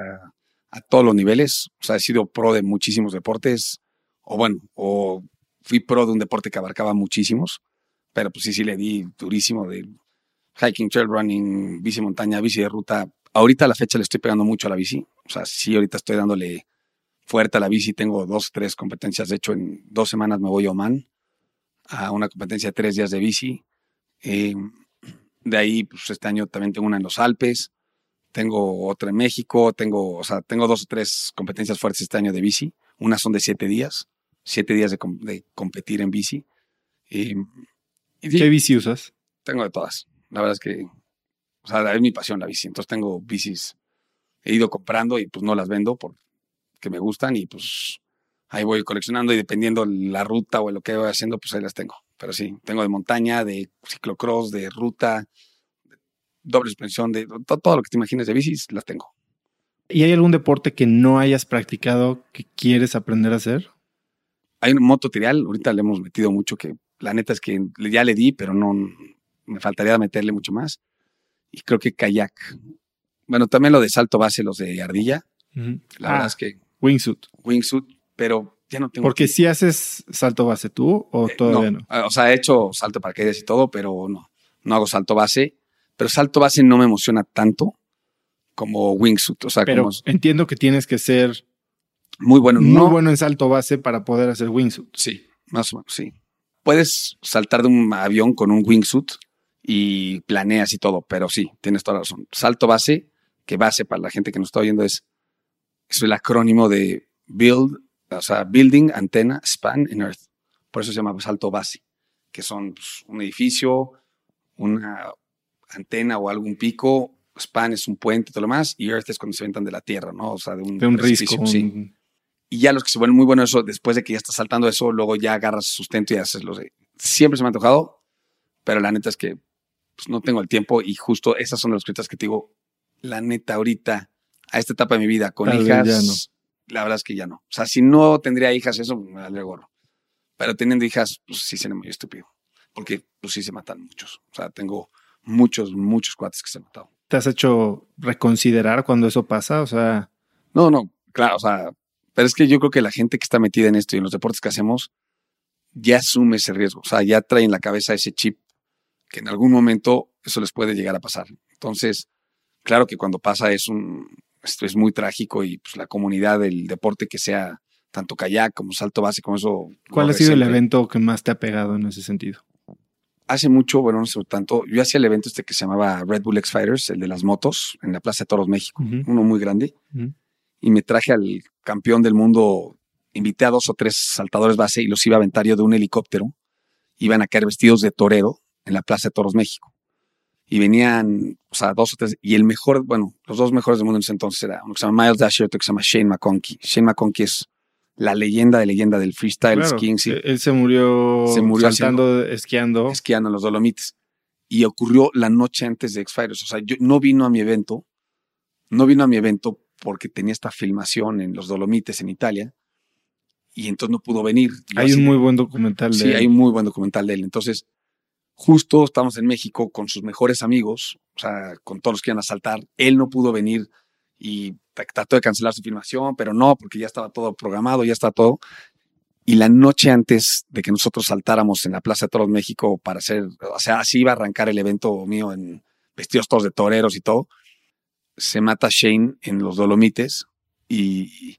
a todos los niveles. O sea, he sido pro de muchísimos deportes. O bueno, o fui pro de un deporte que abarcaba muchísimos. Pero pues sí, sí le di durísimo de hiking, trail running, bici montaña, bici de ruta. Ahorita a la fecha le estoy pegando mucho a la bici. O sea, sí, ahorita estoy dándole fuerte a la bici. Tengo dos, tres competencias. De hecho, en dos semanas me voy a Oman a una competencia de tres días de bici. Eh, de ahí, pues este año también tengo una en los Alpes. Tengo otra en México. Tengo, o sea, tengo dos o tres competencias fuertes este año de bici. Unas son de siete días. Siete días de, de competir en bici. Y sí, ¿Qué bici usas? tengo de todas. La verdad es que, o sea, es mi pasión la bici. Entonces tengo bicis, he ido comprando y pues no las vendo porque me gustan y pues ahí voy coleccionando y dependiendo la ruta o lo que voy haciendo, pues ahí las tengo. Pero sí, tengo de montaña, de ciclocross, de ruta, doble suspensión, de to- todo lo que te imagines de bicis, las tengo. ¿Y hay algún deporte que no hayas practicado que quieres aprender a hacer? Hay un moto trial, ahorita le hemos metido mucho que la neta es que ya le di, pero no me faltaría meterle mucho más. Y creo que kayak. Bueno, también lo de salto base, los de ardilla. Ujú. La Ah, verdad es que wingsuit. wingsuit, pero ya no tengo. Porque si haces salto base tú o Eh, todavía no. Ah, O sea, he hecho salto de paracaídas y todo, pero no. No hago salto base. Pero salto base no me emociona tanto como wingsuit. O sea, Pero como entiendo que tienes que ser muy bueno. muy no, bueno en salto base para poder hacer wingsuit. Sí, más o menos, sí. Puedes saltar de un avión con un wingsuit y planeas y todo, pero sí, tienes toda la razón. Salto base, que base para la gente que nos está oyendo es es el acrónimo de Build, o sea, Building, Antena, Span and Earth. Por eso se llama salto base, que son pues, un edificio, una antena o algún pico, span es un puente todo lo más, y earth es cuando se aventan de la tierra, ¿no? O sea, de un, De un risco. sí. Y ya los que se vuelven muy buenos eso, después de que ya estás saltando eso, luego ya agarras sustento y haces los... Siempre se me ha antojado, pero la neta es que pues, no tengo el tiempo y justo esas son las cositas que te digo, la neta ahorita, a esta etapa de mi vida, con Tal hijas, ya no. la verdad es que ya no. O sea, si no tendría hijas, eso me daría gorro. Pero teniendo hijas, pues sí sería muy estúpido. Porque pues sí se matan muchos. O sea, tengo muchos, muchos cuates que se han matado. ¿Te has hecho reconsiderar cuando eso pasa? O sea, No, no, claro, o sea, pero es que yo creo que la gente que está metida en esto y en los deportes que hacemos ya asume ese riesgo. O sea, ya trae en la cabeza ese chip que en algún momento eso les puede llegar a pasar. Entonces, claro que cuando pasa es un esto es muy trágico y pues la comunidad del deporte que sea tanto kayak como salto base como eso. ¿cuál ha sido el evento que más te ha pegado en ese sentido? Hace mucho, bueno, no sé tanto, yo hacía el evento este que se llamaba Red Bull X Fighters, el de las motos, en la Plaza de Toros México, uno muy grande. Y me traje al campeón del mundo, invité a dos o tres saltadores base y los iba a aventar yo de un helicóptero. Iban a caer vestidos de torero en la Plaza de Toros México. Y venían, o sea, dos o tres, y el mejor, bueno, los dos mejores del mundo en ese entonces era uno que se llama Miles Dasher y otro que se llama Shane McConkey. Shane McConkey es la leyenda de leyenda del freestyle Claro, skiing, sí, Él se murió, Se murió saltando, esquiando. esquiando en los Dolomites. Y ocurrió la noche antes de X-Fighters. O sea, yo no vino a mi evento, no vino a mi evento porque tenía esta filmación en los Dolomites en Italia y entonces no pudo venir. Yo Hay así un muy buen documental de Sí, él. hay un muy buen documental de él. Entonces, justo estamos en México con sus mejores amigos, o sea, con todos los que iban a saltar. Él no pudo venir y trató de cancelar su filmación, pero no, porque ya estaba todo programado, ya está todo. Y la noche antes de que nosotros saltáramos en la Plaza de Toros México para hacer, o sea, así iba a arrancar el evento mío en vestidos todos de toreros y todo, se mata Shane en los Dolomites y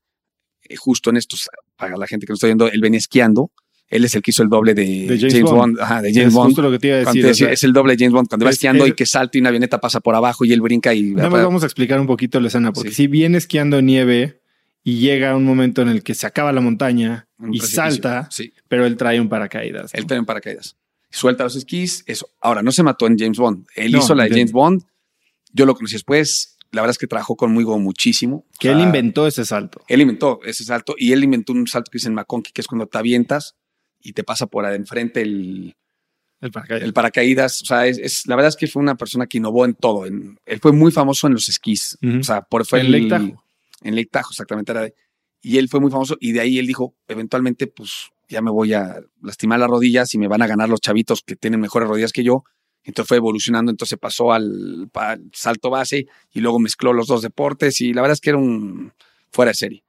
justo en estos, para la gente que nos está viendo, él venía esquiando. Él es el que hizo el doble de, De James James, Bond. Bond. Ajá, de Es James Bond. justo lo que te iba a decir. o sea, es el doble de James Bond. Cuando va es- esquiando es- y que salta y una avioneta pasa por abajo y él brinca y Nada más vamos a explicar un poquito la escena, porque Sí. si viene esquiando nieve y llega un momento en el que se acaba la montaña Un y salta, Sí, pero él trae un paracaídas. ¿no? él trae en paracaídas. Suelta los esquís, eso. Ahora, no se mató en James Bond. Él No, hizo la de James Bond. Yo lo conocí después. La verdad es que trabajó conmigo muchísimo. que O él inventó ese salto. Él inventó ese salto y él inventó un salto que dice en McConkey, que es cuando te avientas y te pasa por enfrente el, El paracaídas. el paracaídas. O sea, es, es- la verdad es que fue una persona que innovó en todo. En- él fue muy famoso en los esquís. Ujú. O sea, por fue En Lake Tahoe. En Lake Tahoe, exactamente. Era de- y él fue muy famoso y de ahí él dijo, eventualmente, pues ya me voy a lastimar las rodillas y me van a ganar los chavitos que tienen mejores rodillas que yo. Entonces fue evolucionando, entonces pasó al, al salto base y luego mezcló los dos deportes y la verdad es que era un fuera de serie.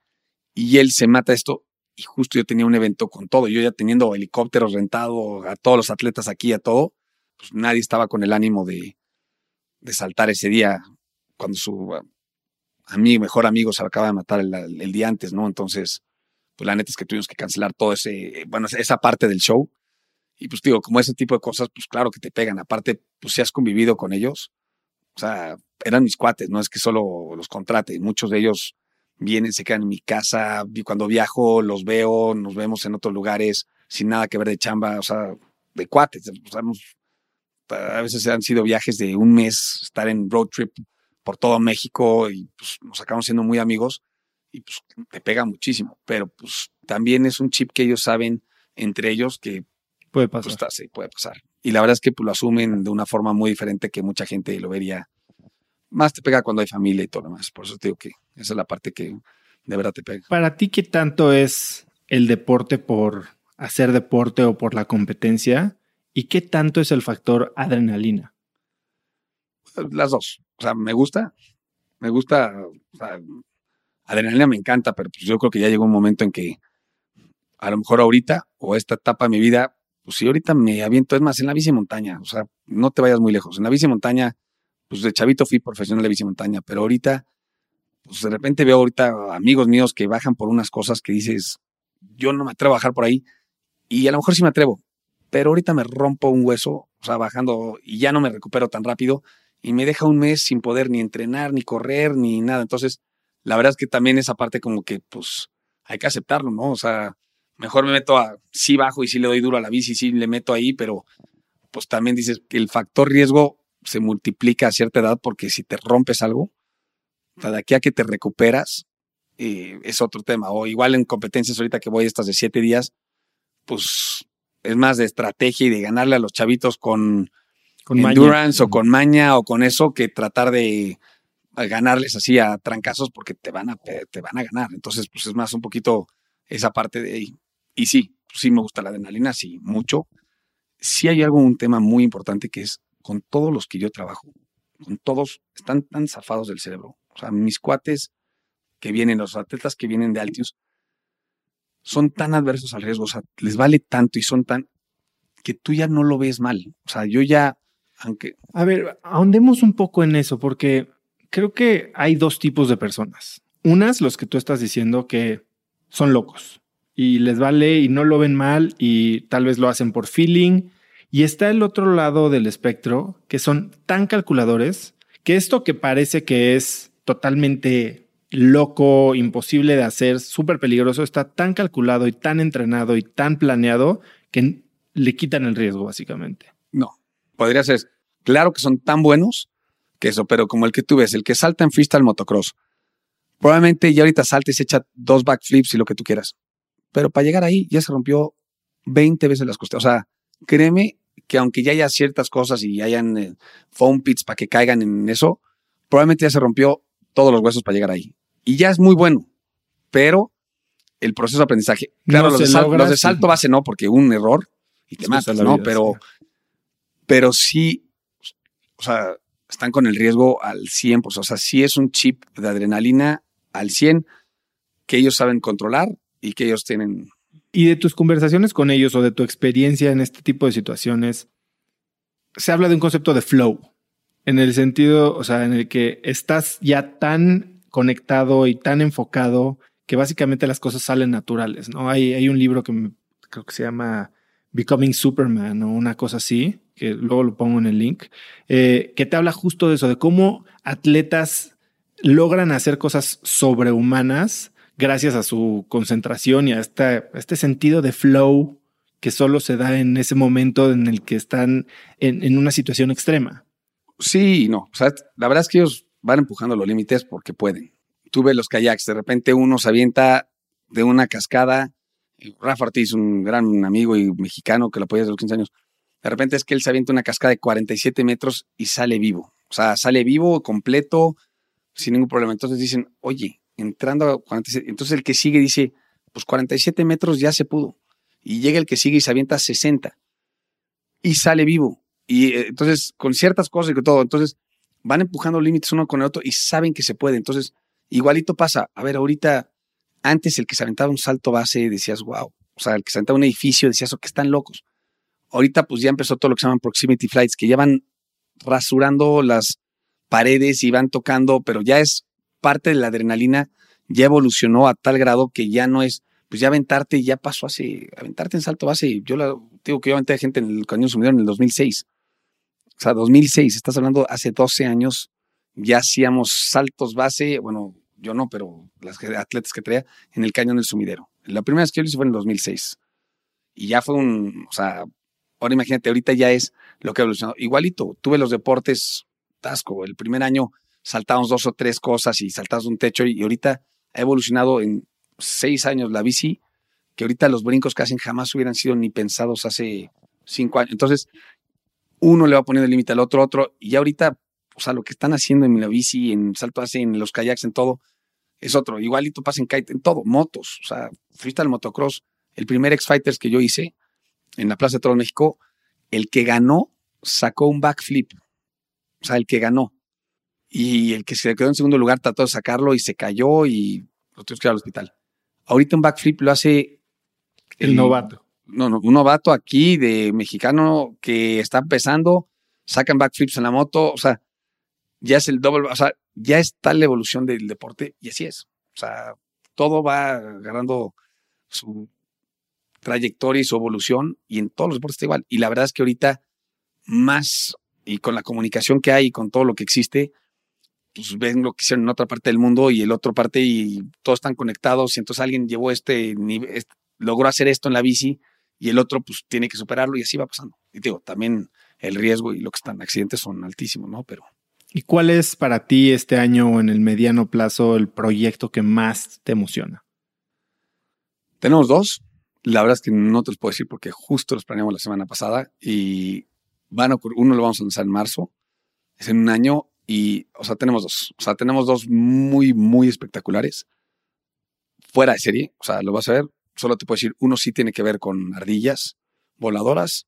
Y él se mata esto y justo yo tenía un evento con todo, yo ya teniendo helicópteros rentado a todos los atletas aquí, a todo, pues nadie estaba con el ánimo de, de saltar ese día cuando su a mi mejor amigo se acaba de matar el, el día antes, ¿no? Entonces, pues la neta es que tuvimos que cancelar todo ese, bueno, esa parte del show. Y pues digo, como ese tipo de cosas, pues claro que te pegan. Aparte, pues si has convivido con ellos, o sea, eran mis cuates, no es que solo los contrate. Muchos de ellos vienen, se quedan en mi casa, y cuando viajo los veo, nos vemos en otros lugares sin nada que ver de chamba, o sea, de cuates. O sea, hemos- a veces han sido viajes de un mes, estar en road trip por todo México y pues nos acabamos siendo muy amigos y pues te pega muchísimo, pero pues también es un chip que ellos saben entre ellos que Puede pues pasar. sí, puede pasar. Y la verdad es que pues, lo asumen de una forma muy diferente que mucha gente lo vería. Más te pega cuando hay familia y todo lo demás. Por eso te digo que esa es la parte que de verdad te pega. Para ti, ¿qué tanto es el deporte por hacer deporte o por la competencia? ¿Y qué tanto es el factor adrenalina? Las dos. O sea, me gusta, me gusta, o sea, adrenalina me encanta, pero pues yo creo que ya llegó un momento en que a lo mejor ahorita o esta etapa de mi vida, pues si ahorita me aviento, es más, en la bici montaña, o sea, no te vayas muy lejos. En la bici montaña, pues de chavito fui profesional de bici montaña, pero ahorita, pues de repente veo ahorita amigos míos que bajan por unas cosas que dices, yo no me atrevo a bajar por ahí y a lo mejor sí me atrevo, pero ahorita me rompo un hueso, o sea, bajando y ya no me recupero tan rápido y me deja un mes sin poder ni entrenar, ni correr, ni nada. Entonces, la verdad es que también esa parte como que, pues, hay que aceptarlo, ¿no? O sea, mejor me meto a, sí bajo y sí le doy duro a la bici, sí le meto ahí, pero pues también dices que el factor riesgo se multiplica a cierta edad porque si te rompes algo, de aquí a que te recuperas, eh, es otro tema. O igual en competencias ahorita que voy estas de siete días, pues es más de estrategia y de ganarle a los chavitos con, endurance o con maña o con eso que tratar de ganarles así a trancazos porque te van a, te van a ganar. Entonces, pues es más un poquito esa parte de ahí. Y sí, sí me gusta la adrenalina, sí, mucho. Sí hay algo, un tema muy importante que es con todos los que yo trabajo, con todos, están tan zafados del cerebro. O sea, mis cuates que vienen, los atletas que vienen de Altius, son tan adversos al riesgo, o sea, les vale tanto y son tan que tú ya no lo ves mal. O sea, yo ya, aunque... A ver, ahondemos un poco en eso, porque creo que hay dos tipos de personas. Unas, los que tú estás diciendo que son locos y les vale y no lo ven mal y tal vez lo hacen por feeling. Y está el otro lado del espectro, que son tan calculadores que esto que parece que es totalmente loco, imposible de hacer, súper peligroso, está tan calculado y tan entrenado y tan planeado que le quitan el riesgo, básicamente. No, podría ser. Claro que son tan buenos que eso, pero como el que tú ves, el que salta en freestyle motocross, probablemente ya ahorita salte y se echa dos backflips y lo que tú quieras. Pero para llegar ahí ya se rompió 20 veces las costas. O sea, créeme que aunque ya haya ciertas cosas y hayan eh, foam pits para que caigan en eso, probablemente ya se rompió todos los huesos para llegar ahí. Y ya es muy bueno, pero el proceso de aprendizaje, claro, los, de salto base no, porque un error y te matas, ¿no? pero, pero sí, o sea, están con el riesgo al 100%, pues, o sea, sí es un chip de adrenalina al 100 que ellos saben controlar y que ellos tienen y de tus conversaciones con ellos o de tu experiencia en este tipo de situaciones, se habla de un concepto de flow, en el sentido, o sea, en el que estás ya tan conectado y tan enfocado que básicamente las cosas salen naturales, ¿no? Hay, hay un libro que creo que se llama Becoming Superman o una cosa así, que luego lo pongo en el link, eh, que te habla justo de eso, de cómo atletas logran hacer cosas sobrehumanas gracias a su concentración y a, este sentido de flow que solo se da en ese momento en el que están en, una situación extrema. Sí, no. O sea, la verdad es que ellos van empujando los límites porque pueden. Tú ves los kayaks, de repente uno se avienta de una cascada. Rafa Ortiz, un gran amigo y mexicano que lo apoya desde los 15 años, de repente es que él se avienta una cascada de 47 metros y sale vivo. O sea, sale vivo, completo, sin ningún problema. Entonces dicen, oye, entrando a 47. Entonces el que sigue dice, pues 47 metros ya se pudo. Y llega el que sigue y se avienta 60. Y sale vivo. Y eh, entonces, con ciertas cosas y con todo, entonces van empujando límites uno con el otro y saben que se puede. Entonces, igualito pasa. A ver, ahorita, antes el que se aventaba un salto base decías, wow. O sea, el que se aventaba un edificio decías, oh, que están locos. Ahorita, pues ya empezó todo lo que se llaman proximity flights, que ya van rasurando las paredes y van tocando, pero ya es parte de la adrenalina ya evolucionó a tal grado que ya no es, pues ya aventarte, ya pasó así, aventarte en salto base. Yo la, digo que yo aventé a gente en el cañón sumidero en el 2006. O sea, 2006, estás hablando hace 12 años, ya hacíamos saltos base, bueno, yo no, pero las atletas que traía en el cañón del sumidero. La primera vez que yo lo hice fue en el 2006. Y ya fue un, o sea, ahora imagínate, ahorita ya es lo que ha evolucionado. Igualito, tuve los deportes, Tasco, el primer año saltábamos dos o tres cosas y saltabas un techo y ahorita ha evolucionado en seis años la bici, que ahorita los brincos que hacen jamás hubieran sido ni pensados hace cinco años. Entonces, uno le va poniendo el límite al otro, otro, y ya ahorita, o sea, lo que están haciendo en la bici, en salto hace, en los kayaks, en todo, es otro. Igualito pasa en kite, en todo, motos, o sea, freestyle motocross. El primer X-Fighters que yo hice en la Plaza de Toros México, el que ganó sacó un backflip. O sea, el que ganó. Y el que se quedó en segundo lugar trató de sacarlo y se cayó y lo tuvimos que ir al hospital. Ahorita un backflip lo hace el, novato. No, no, un novato aquí de mexicano que está empezando, sacan backflips en la moto, o sea, ya es el doble, o sea, ya está la evolución del deporte y así es. O sea, todo va agarrando su trayectoria y su evolución y en todos los deportes está igual. Y la verdad es que ahorita más y con la comunicación que hay y con todo lo que existe, pues ven lo que hicieron en otra parte del mundo y el otro parte y todos están conectados y entonces alguien llevó este, nivel, logró hacer esto en la bici y el otro pues tiene que superarlo y así va pasando. Y digo, también el riesgo y lo que están accidentes son altísimos, ¿no? Pero... ¿Y cuál es para ti este año o en el mediano plazo el proyecto que más te emociona? Tenemos dos. La verdad es que no te los puedo decir porque justo los planeamos la semana pasada y van a ocurrir, uno lo vamos a lanzar en marzo, es en un año y, o sea, tenemos dos. O sea, tenemos dos muy, muy espectaculares. Fuera de serie, o sea, lo vas a ver. Solo te puedo decir, uno sí tiene que ver con ardillas voladoras.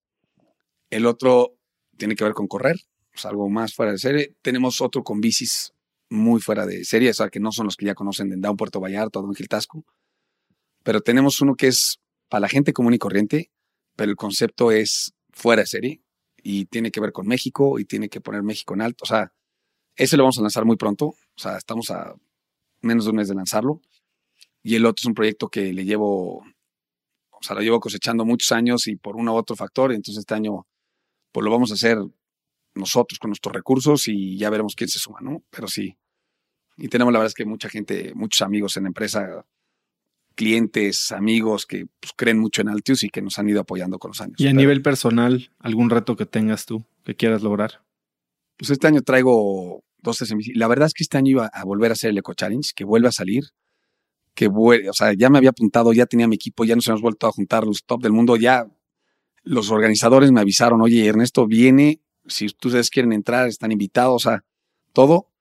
El otro tiene que ver con correr, o sea, algo más fuera de serie. Tenemos otro con bicis muy fuera de serie, o sea, que no son los que ya conocen de Down Puerto Vallarta o Don Gil Tasco. Pero tenemos uno que es para la gente común y corriente, pero el concepto es fuera de serie y tiene que ver con México y tiene que poner México en alto. O sea, ese lo vamos a lanzar muy pronto. O sea, estamos a menos de un mes de lanzarlo. Y el otro es un proyecto que le llevo, o sea, lo llevo cosechando muchos años y por uno u otro factor. Entonces este año, pues lo vamos a hacer nosotros con nuestros recursos y ya veremos quién se suma, ¿no? Pero sí. Y tenemos la verdad es que mucha gente, muchos amigos en la empresa, clientes, amigos que pues, creen mucho en Altius y que nos han ido apoyando con los años. Y a nivel personal, ¿algún reto que tengas tú que quieras lograr? Pues este año traigo dos bici. La verdad es que este año iba a volver a hacer el Eco Challenge, que vuelve a salir, que vuelve, o sea, ya me había apuntado, ya tenía mi equipo, ya nos hemos vuelto a juntar los top del mundo, ya los organizadores me avisaron, oye, Ernesto viene, si ustedes quieren entrar, están invitados, o sea, todo,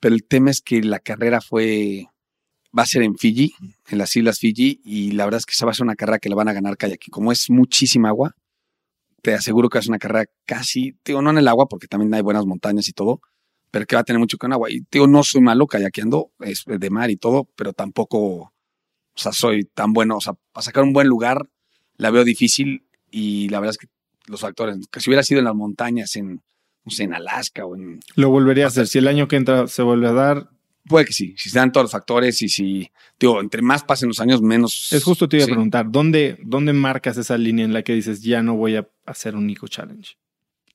pero el tema es que la carrera fue, va a ser en Fiji, en las islas Fiji, y la verdad es que esa va a ser una carrera que la van a ganar kayak. Como es muchísima agua, te aseguro que es una carrera casi, digo, no en el agua, porque también hay buenas montañas y todo, pero que va a tener mucho con agua. Y digo, no soy malo kayakeando, es de mar y todo, pero tampoco, o sea, soy tan bueno, o sea, para sacar un buen lugar la veo difícil y la verdad es que los factores, que si hubiera sido en las montañas, en, no sé, en Alaska o en... Lo volvería a hacer, si el año que entra se vuelve a dar, Puede que sí, si se dan todos los factores y si, digo, entre más pasen los años, menos. Es justo te iba a preguntar, ¿dónde, ¿dónde marcas esa línea en la que dices, ya no voy a hacer un Nico Challenge?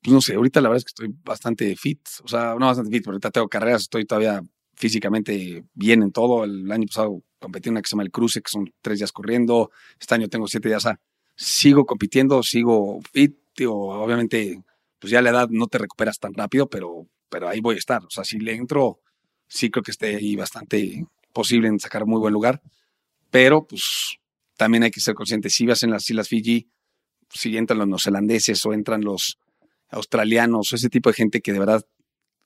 Pues no sé, ahorita la verdad es que estoy bastante fit, o sea, no bastante fit, pero ahorita tengo carreras, estoy todavía físicamente bien en todo. El año pasado competí en una que se llama el Cruce, que son tres días corriendo. Este año tengo siete días. O sea, sigo compitiendo, sigo fit. Digo, obviamente, pues ya la edad no te recuperas tan rápido, pero, pero ahí voy a estar. O sea, si le entro sí creo que esté ahí bastante posible en sacar muy buen lugar. Pero pues también hay que ser consciente, si vas en las Islas Fiji, si entran los neozelandeses o entran los australianos o ese tipo de gente que de verdad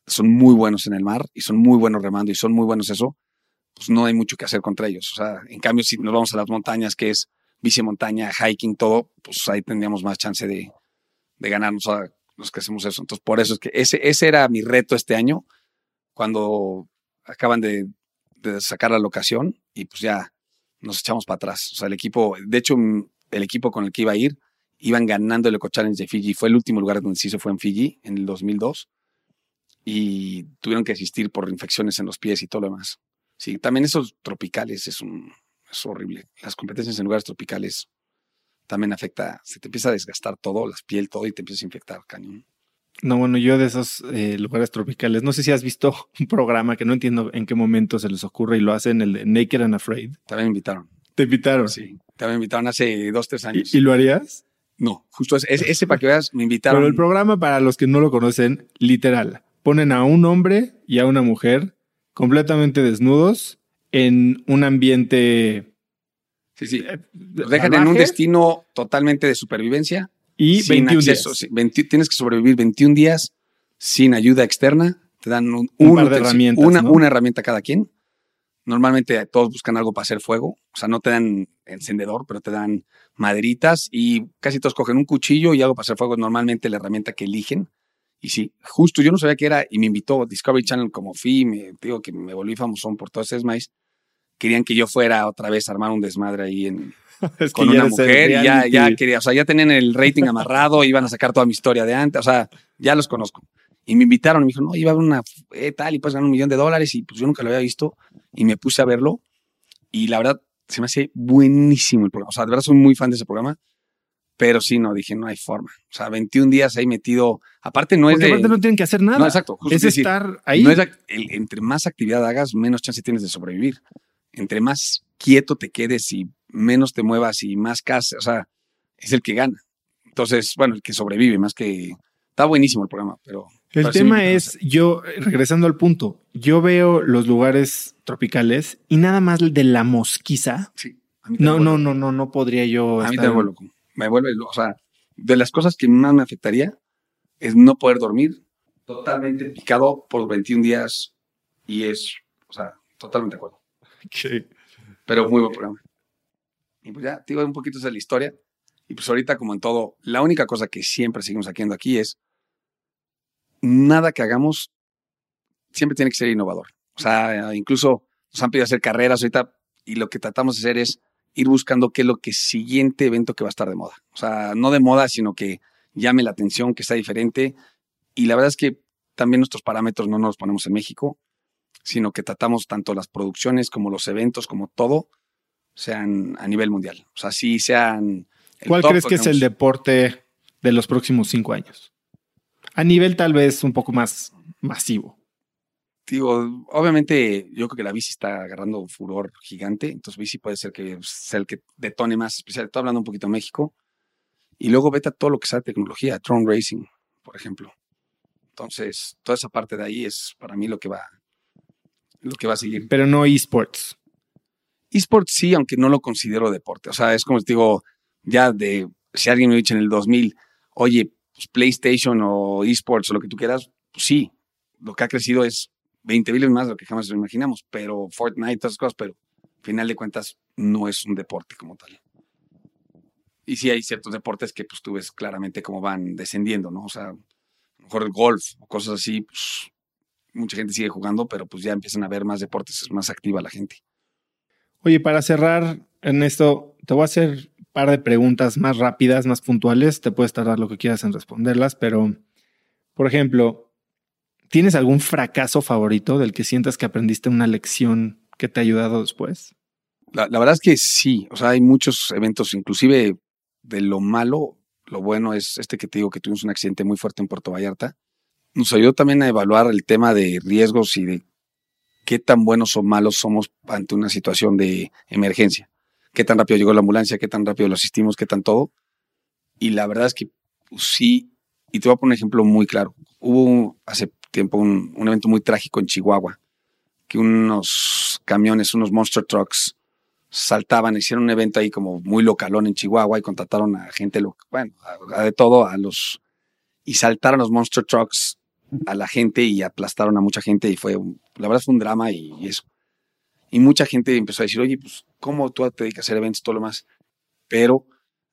son muy buenos en el mar y son muy buenos remando y son muy buenos eso, pues no hay mucho que hacer contra ellos. O sea, en cambio, si nos vamos a las montañas, que es bici montaña, hiking, todo, pues ahí tendríamos más chance de, ganarnos a los que hacemos eso. Entonces, por eso es que ese era mi reto este año cuando acaban de, sacar la locación y pues ya nos echamos para atrás. O sea, el equipo, de hecho, mm, el equipo con el que iba a ir, iban ganando el Eco Challenge de Fiji. Fue el último lugar donde se hizo, fue en Fiji, en el 2002. Y tuvieron que asistir por infecciones en los pies y todo lo demás. Sí, también esos tropicales es, un, es horrible. Las competencias en lugares tropicales también afecta, se te empieza a desgastar todo, la piel, todo, y te empiezas a infectar, cañón. No, bueno, yo de esos eh, lugares tropicales, no sé si has visto un programa que no entiendo en qué momento se les ocurre y lo hacen, el de Naked and Afraid. También me invitaron. ¿Te invitaron? Sí, también invitaron hace dos, tres años. ¿Y, lo harías? No, justo ese, ese, para que veas, me invitaron. Pero el programa, para los que no lo conocen, literal, ponen a un hombre y a una mujer completamente desnudos en un ambiente... Sí, sí. Eh, Los dejan en un destino totalmente de supervivencia y 21 días. tienes que sobrevivir 21 días sin ayuda externa. Te dan un, par de herramientas, una, una herramienta cada quien. Normalmente todos buscan algo para hacer fuego. O sea, no te dan encendedor, pero te dan maderitas y casi todos cogen un cuchillo y algo para hacer fuego. Normalmente la herramienta que eligen. Y sí, justo yo no sabía qué era y me invitó Discovery Channel como fui, me digo que me volví famoso por todo ese maíz. Querían que yo fuera otra vez a armar un desmadre ahí en, con una mujer y ya, ya quería, o sea, ya tenían el rating amarrado, iban a sacar toda mi historia de antes, o sea, ya los conozco. Y me invitaron, me dijo, no, iba a haber una eh, tal y pues ganar un millón de dólares y pues yo nunca lo había visto y me puse a verlo y la verdad se me hace buenísimo el programa, o sea, de verdad soy muy fan de ese programa. Pero sí, no, dije, no hay forma. O sea, 21 días ahí metido. Aparte, no es Porque de. aparte no tienen que hacer nada. No, exacto. justo es decir, estar ahí. no es el- entre más actividad hagas, menos chance tienes de sobrevivir. Entre más quieto te quedes y menos te muevas y más casa, o sea, es el que gana. Entonces, bueno, el que sobrevive, más que. Está buenísimo el programa, pero. El tema es, yo, regresando al punto, yo veo los lugares tropicales y nada más de la mosquiza. Sí. No, no, no, no, no podría yo. A mí me vuelve loco. Me vuelve, o sea, de las cosas que más me afectaría es no poder dormir totalmente picado por 21 días y es, o sea, totalmente de acuerdo. Sí. Pero muy buen programa. Y pues ya, te digo, un poquito esa es la historia. Y pues ahorita, como en todo, la única cosa que siempre seguimos haciendo aquí es nada que hagamos siempre tiene que ser innovador. O sea, incluso nos han pedido hacer carreras ahorita y lo que tratamos de hacer es ir buscando qué es lo que siguiente evento que va a estar de moda. O sea, no de moda, sino que llame la atención, que sea diferente. Y la verdad es que también nuestros parámetros no nos los ponemos en México, sino que tratamos tanto las producciones como los eventos, como todo, sean a nivel mundial. O sea, sí sean... el ¿Cuál top, crees que es el deporte de los próximos cinco años? A nivel tal vez un poco más masivo. Digo, obviamente yo creo que la bici está agarrando un furor gigante, entonces bici puede ser que sea el que detone más especial. Estoy hablando un poquito de México. Y luego vete a todo lo que sea tecnología, drone racing, por ejemplo. Entonces, toda esa parte de ahí es para mí lo que va, lo que va a seguir. Pero no esports. eSports sí, aunque no lo considero deporte. O sea, es como te digo, ya de, si alguien me dicho en el 2000, oye, pues PlayStation o eSports o lo que tú quieras, pues sí, lo que ha crecido es 20 veces más de lo que jamás lo imaginamos, pero Fortnite, todas esas cosas, pero al final de cuentas no es un deporte como tal. Y sí hay ciertos deportes que pues tú ves claramente cómo van descendiendo, ¿no? O sea, a lo mejor el golf o cosas así, pues mucha gente sigue jugando, pero pues ya empiezan a ver más deportes, es más activa la gente. Oye, para cerrar en esto, te voy a hacer un par de preguntas más rápidas, más puntuales. Te puedes tardar lo que quieras en responderlas, pero, por ejemplo, ¿tienes algún fracaso favorito del que sientas que aprendiste una lección que te ha ayudado después? La, la verdad es que sí, o sea, hay muchos eventos, inclusive de lo malo, lo bueno es este que te digo que tuvimos un accidente muy fuerte en Puerto Vallarta. Nos ayudó también a evaluar el tema de riesgos y de qué tan buenos o malos somos ante una situación de emergencia. Qué tan rápido llegó la ambulancia, qué tan rápido lo asistimos, qué tan todo. Y la verdad es que pues, sí, y te voy a poner un ejemplo muy claro. Hubo hace tiempo un, evento muy trágico en Chihuahua, que unos camiones, unos monster trucks, saltaban, hicieron un evento ahí como muy localón en Chihuahua y contrataron a gente, bueno, de todo, a los, y saltaron los monster trucks a la gente y aplastaron a mucha gente y fue, la verdad fue un drama y, y eso. Y mucha gente empezó a decir, oye, pues, ¿cómo tú te dedicas a hacer eventos todo lo más? Pero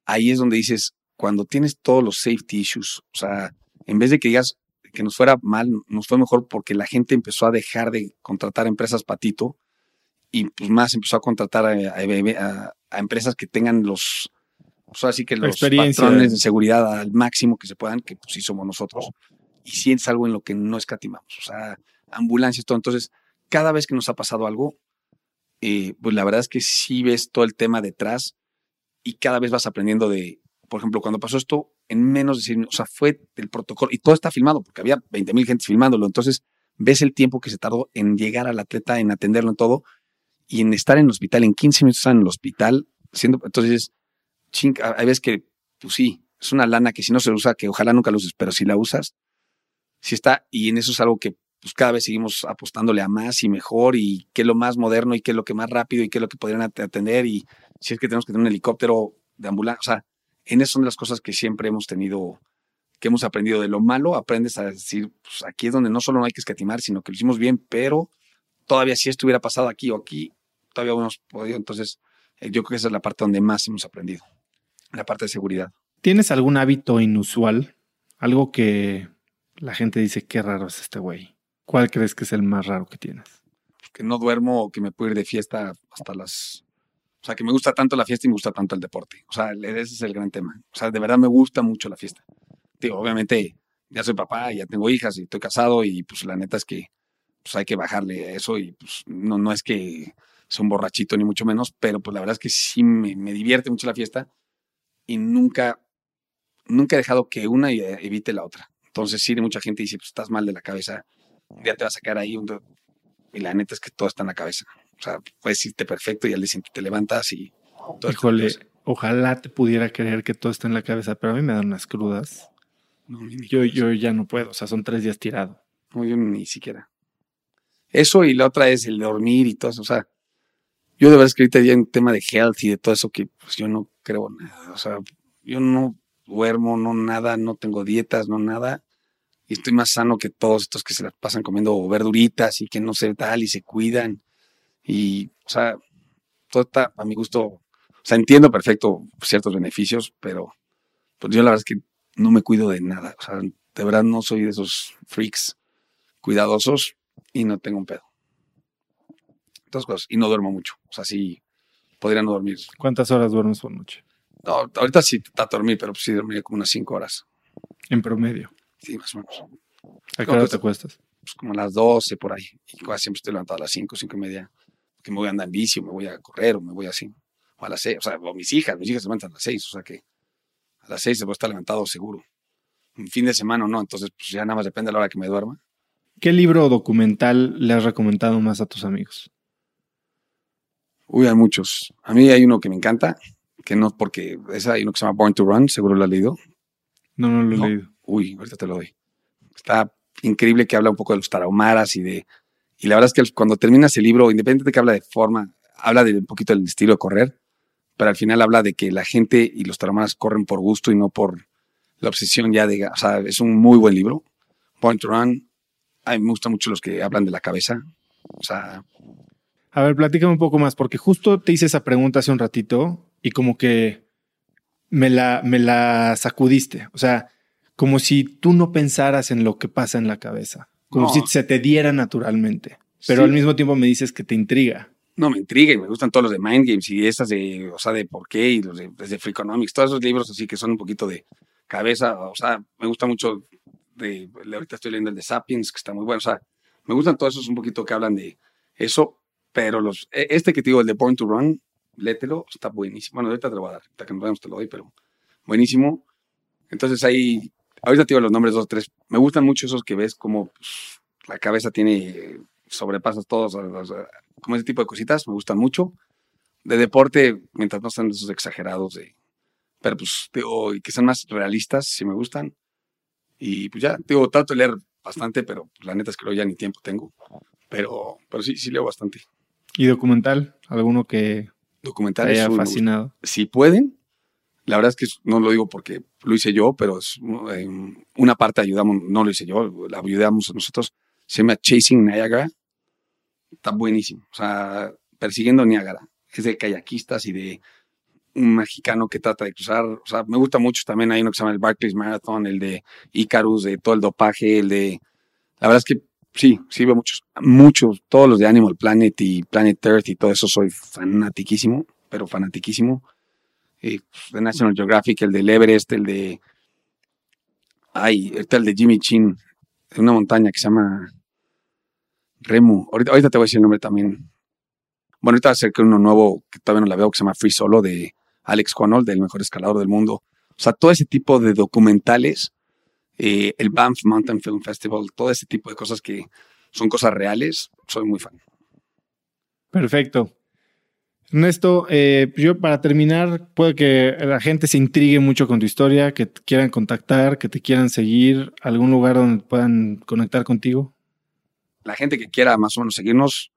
ahí es donde dices, cuando tienes todos los safety issues, o sea, en vez de que digas que nos fuera mal, nos fue mejor porque la gente empezó a dejar de contratar empresas patito y pues más empezó a contratar a, a- a- a empresas que tengan los, pues así que los patrones de seguridad al máximo que se puedan, que pues sí somos nosotros. Y sí es algo en lo que no escatimamos, o sea, ambulancias, todo. Entonces, cada vez que nos ha pasado algo, eh, pues la verdad es que sí ves todo el tema detrás y cada vez vas aprendiendo de, por ejemplo, cuando pasó esto, en menos de o sea, fue el protocolo y todo está filmado porque había 20 mil gente filmándolo. Entonces, ves el tiempo que se tardó en llegar al atleta, en atenderlo en todo y en estar en el hospital, en 15 minutos estar en el hospital, siendo, entonces, ching, hay veces que, pues sí, es una lana que si no se usa, que ojalá nunca lo uses, pero si la usas, sí está, y en eso es algo que pues cada vez seguimos apostándole a más y mejor, y qué es lo más moderno, y qué es lo que más rápido, y qué es lo que podrían at- atender, y si es que tenemos que tener un helicóptero de ambulancia, o sea, en eso son las cosas que siempre hemos tenido, que hemos aprendido de lo malo, aprendes a decir, pues aquí es donde no solo no hay que escatimar, sino que lo hicimos bien, pero todavía si esto hubiera pasado aquí o aquí, todavía hubiéramos podido, entonces eh, yo creo que esa es la parte donde más hemos aprendido, la parte de seguridad. ¿Tienes algún hábito inusual? Algo que la gente dice, qué raro es este güey. ¿Cuál crees que es el más raro que tienes? que no duermo o que me puedo ir de fiesta hasta las... O sea, que me gusta tanto la fiesta y me gusta tanto el deporte. O sea, ese es el gran tema. O sea, de verdad me gusta mucho la fiesta. Digo, obviamente ya soy papá, ya tengo hijas y estoy casado y pues la neta es que pues hay que bajarle a eso y pues no, no es que sea un borrachito ni mucho menos, pero pues la verdad es que sí me, me divierte mucho la fiesta y nunca nunca he dejado que una eh, evite la otra. Entonces, sí, mucha gente dice, pues estás mal de la cabeza, un día te vas a sacar ahí, y la neta es que todo está en la cabeza. O sea, puedes irte perfecto y al día siguiente te levantas y todo Híjole, ojalá te pudiera creer que todo está en la cabeza, pero a mí me dan unas crudas. yo, yo ya no puedo, o sea, son tres días tirado. No, yo ni siquiera. Eso y la otra es el dormir y todo eso. O sea, yo de verdad es que ahorita ya en tema de health y de todo eso que pues yo no creo nada. O sea, yo no duermo, no nada, no tengo dietas, no nada. Y estoy más sano que todos estos que se las pasan comiendo verduritas y que no se tal y se cuidan. Y, o sea, todo está a mi gusto. O sea, entiendo perfecto ciertos beneficios, pero pues yo la verdad es que no me cuido de nada. O sea, de verdad no soy de esos freaks cuidadosos y no tengo un pedo. Dos cosas. Y no duermo mucho. O sea, sí, podría no dormir. ¿Cuántas horas duermes por noche? No, ahorita sí trato de dormir, pero sí dormiría como unas cinco horas. ¿En promedio? Sí, más o menos. ¿A qué hora te acuestas? Pues como a las 12 por ahí. Y casi siempre estoy levantado a las 5, 5 y media. Que me voy a andar en bici, o me voy a correr, o me voy así. O a las 6. O sea, o mis hijas, mis hijas se levantan a las 6. O sea que a las 6 se puede estar levantado seguro. Un fin de semana o no. Entonces, pues ya nada más depende de la hora que me duerma. ¿Qué libro o documental le has recomendado más a tus amigos? Uy, hay muchos. A mí hay uno que me encanta, que no porque esa hay uno que se llama Born to Run, seguro lo has leído. No, no lo he leído. Uy, ahorita te lo doy. Está increíble que habla un poco de los tarahumaras y de y la verdad es que cuando terminas el libro, independientemente de que habla de forma, habla de un poquito del estilo de correr, pero al final habla de que la gente y los tarahumaras corren por gusto y no por la obsesión ya de, o sea, es un muy buen libro. Born to Run. A mí me gustan mucho los que hablan de la cabeza. O sea, a ver, platícame un poco más, porque justo te hice esa pregunta hace un ratito y como que me la, me la sacudiste. O sea, como si tú no pensaras en lo que pasa en la cabeza, como si se te diera naturalmente. Pero al mismo tiempo me dices que te intriga. No, me intriga y me gustan todos los de Mind Games y esas de, o sea, de por qué y los de, desde Freakonomics, todos esos libros así que son un poquito de cabeza, o sea, me gusta mucho de, ahorita estoy leyendo el de Sapiens, que está muy bueno, o sea, me gustan todos esos un poquito que hablan de eso, pero los, e, este que te digo, el de Born to Run, lételo, está buenísimo. Bueno, ahorita te lo voy a dar, ahorita que nos vemos te lo doy, pero buenísimo. Entonces ahí, ahorita te digo los nombres dos tres. Me gustan mucho esos que ves como pues, la cabeza tiene, sobrepasas todos, como ese tipo de cositas, me gustan mucho. De deporte, mientras no sean esos exagerados, de, pero pues, digo, y que sean más realistas, si me gustan. Y pues ya, digo, trato de leer bastante, pero pues, la neta es que ya ni tiempo tengo. Pero, pero sí, sí leo bastante. ¿Y documental? ¿Alguno que documental te haya fascinado? Si pueden, la verdad es que no lo digo porque lo hice yo, pero es, una parte ayudamos, no lo hice yo, la ayudamos nosotros. Se llama Chasing Niagara. Está buenísimo. O sea, persiguiendo Niagara. Es de kayakistas y de un mexicano que trata de cruzar. O sea, me gusta mucho también. Hay uno que se llama el Barclays Marathon, el de Icarus, de todo el dopaje, el de. La verdad es que sí, sí veo muchos, muchos, todos los de Animal Planet y Planet Earth y todo eso soy fanatiquísimo, pero fanatiquísimo. Eh, de National Geographic, el del Everest, el de, ay, el de Jimmy Chin, de una montaña que se llama Remu. Ahorita, ahorita te voy a decir el nombre también. Bueno, ahorita acerqué uno nuevo que todavía no la veo, que se llama Free Solo, de Alex Honnold, del mejor escalador del mundo. O sea, todo ese tipo de documentales eh, el Banff Mountain Film Festival, todo ese tipo de cosas que son cosas reales, soy muy fan. Perfecto. Ernesto, eh, yo para terminar, puede que la gente se intrigue mucho con tu historia, que te quieran contactar, que te quieran seguir, algún lugar donde puedan conectar contigo. La gente que quiera más o menos seguirnos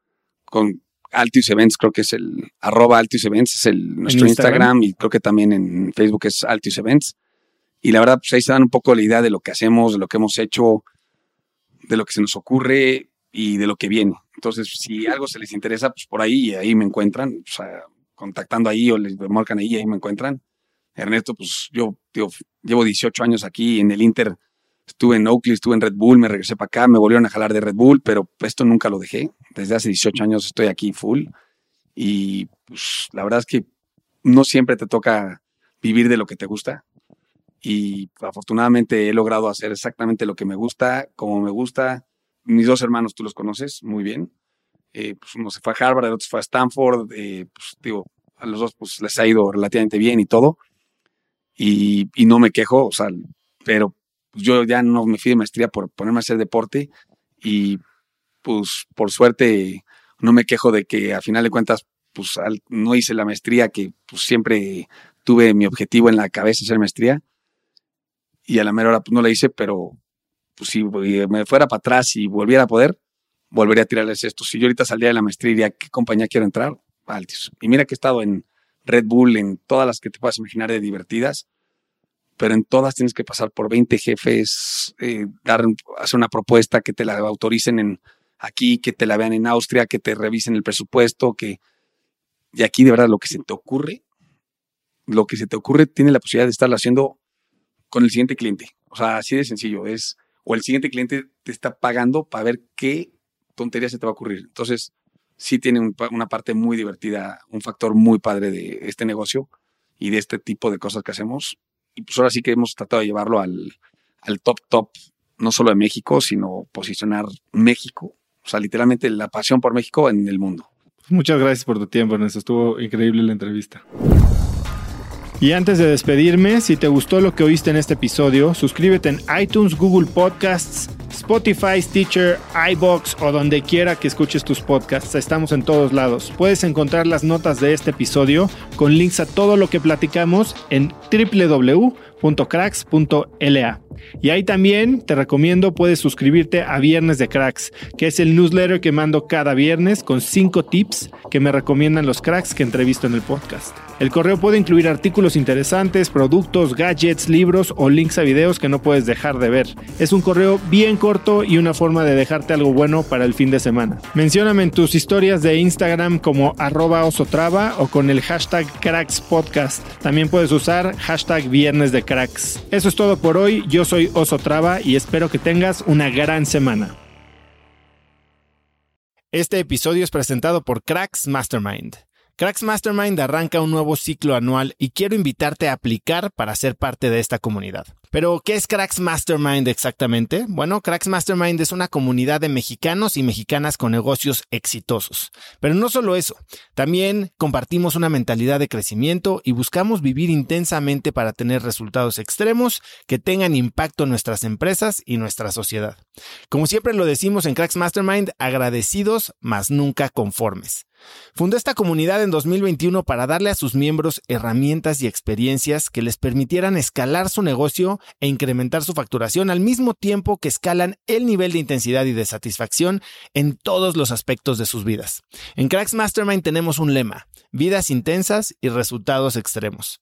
con Altius Events, creo que es el arroba Altius Events, es el, nuestro Instagram? y creo que también en Facebook es Altius Events. Y la verdad, pues ahí se dan un poco la idea de lo que hacemos, de lo que hemos hecho, de lo que se nos ocurre y de lo que viene. Entonces, si algo se les interesa, pues por ahí, ahí me encuentran, o sea, contactando ahí o les marcan ahí, ahí me encuentran. Ernesto, pues yo llevo 18 años aquí en el Inter, estuve en Oakley, estuve en Red Bull, me regresé para acá, me volvieron a jalar de Red Bull, pero esto nunca lo dejé. Desde hace 18 años estoy aquí full y pues la verdad es que no siempre te toca vivir de lo que te gusta y afortunadamente he logrado hacer exactamente lo que me gusta, como me gusta. Mis dos hermanos, tú los conoces muy bien. Eh, pues uno se fue a Harvard, el otro se fue a Stanford. Eh, pues digo, a los dos pues les ha ido relativamente bien y todo. y, y no me quejo, o sea, pero yo ya no me fui de maestría por ponerme a hacer deporte y pues por suerte no me quejo de que a final de cuentas pues no hice la maestría que pues siempre tuve mi objetivo en la cabeza hacer maestría y a la mera hora pues no la hice, pero pues si me fuera para atrás y volviera a poder, volvería a tirarles esto. Si yo ahorita salía de la maestría diría, ¿qué compañía quiero entrar? Altis. Y mira que he estado en Red Bull, en todas las que te puedas imaginar de divertidas, pero en todas tienes que pasar por 20 jefes, eh, dar, hacer una propuesta que te la autoricen en aquí, que te la vean en Austria, que te revisen el presupuesto, que... Y aquí de verdad lo que se te ocurre, lo que se te ocurre tiene la posibilidad de estarlo haciendo con el siguiente cliente. O sea, así de sencillo. Es, o el siguiente cliente te está pagando para ver qué tontería se te va a ocurrir. Entonces, sí tiene una parte muy divertida, un factor muy padre de este negocio y de este tipo de cosas que hacemos. Y pues ahora sí que hemos tratado de llevarlo al, al top top, no solo de México, sino posicionar México o sea, literalmente la pasión por México en el mundo. Muchas gracias por tu tiempo, Ernesto. Estuvo increíble la entrevista. Y antes de despedirme, si te gustó lo que oíste en este episodio, suscríbete en iTunes, Google Podcasts, Spotify, Stitcher, iBox o donde quiera que escuches tus podcasts. Estamos en todos lados. Puedes encontrar las notas de este episodio con links a todo lo que platicamos en www.cracks.la. Y ahí también te recomiendo puedes suscribirte a Viernes de Cracks, que es el newsletter que mando cada viernes con 5 tips que me recomiendan los cracks que entrevisto en el podcast. El correo puede incluir artículos interesantes, productos, gadgets, libros o links a videos que no puedes dejar de ver. Es un correo bien corto y una forma de dejarte algo bueno para el fin de semana. Mencióname en tus historias de Instagram como arroba osotrava o con el hashtag crackspodcast. También puedes usar hashtag viernes de cracks. Eso es todo por hoy. Yo soy Osotrava y espero que tengas una gran semana. Este episodio es presentado por Cracks Mastermind. Cracks Mastermind arranca un nuevo ciclo anual y quiero invitarte a aplicar para ser parte de esta comunidad. Pero, ¿qué es Cracks Mastermind exactamente? Bueno, Cracks Mastermind es una comunidad de mexicanos y mexicanas con negocios exitosos. Pero no solo eso, también compartimos una mentalidad de crecimiento y buscamos vivir intensamente para tener resultados extremos que tengan impacto en nuestras empresas y nuestra sociedad. Como siempre lo decimos en Cracks Mastermind, agradecidos, mas nunca conformes. Fundó esta comunidad en 2021 para darle a sus miembros herramientas y experiencias que les permitieran escalar su e incrementar su facturación al mismo tiempo que escalan el nivel de intensidad y de satisfacción en todos los aspectos de sus vidas. En Cracks Mastermind tenemos un lema, vidas intensas y resultados extremos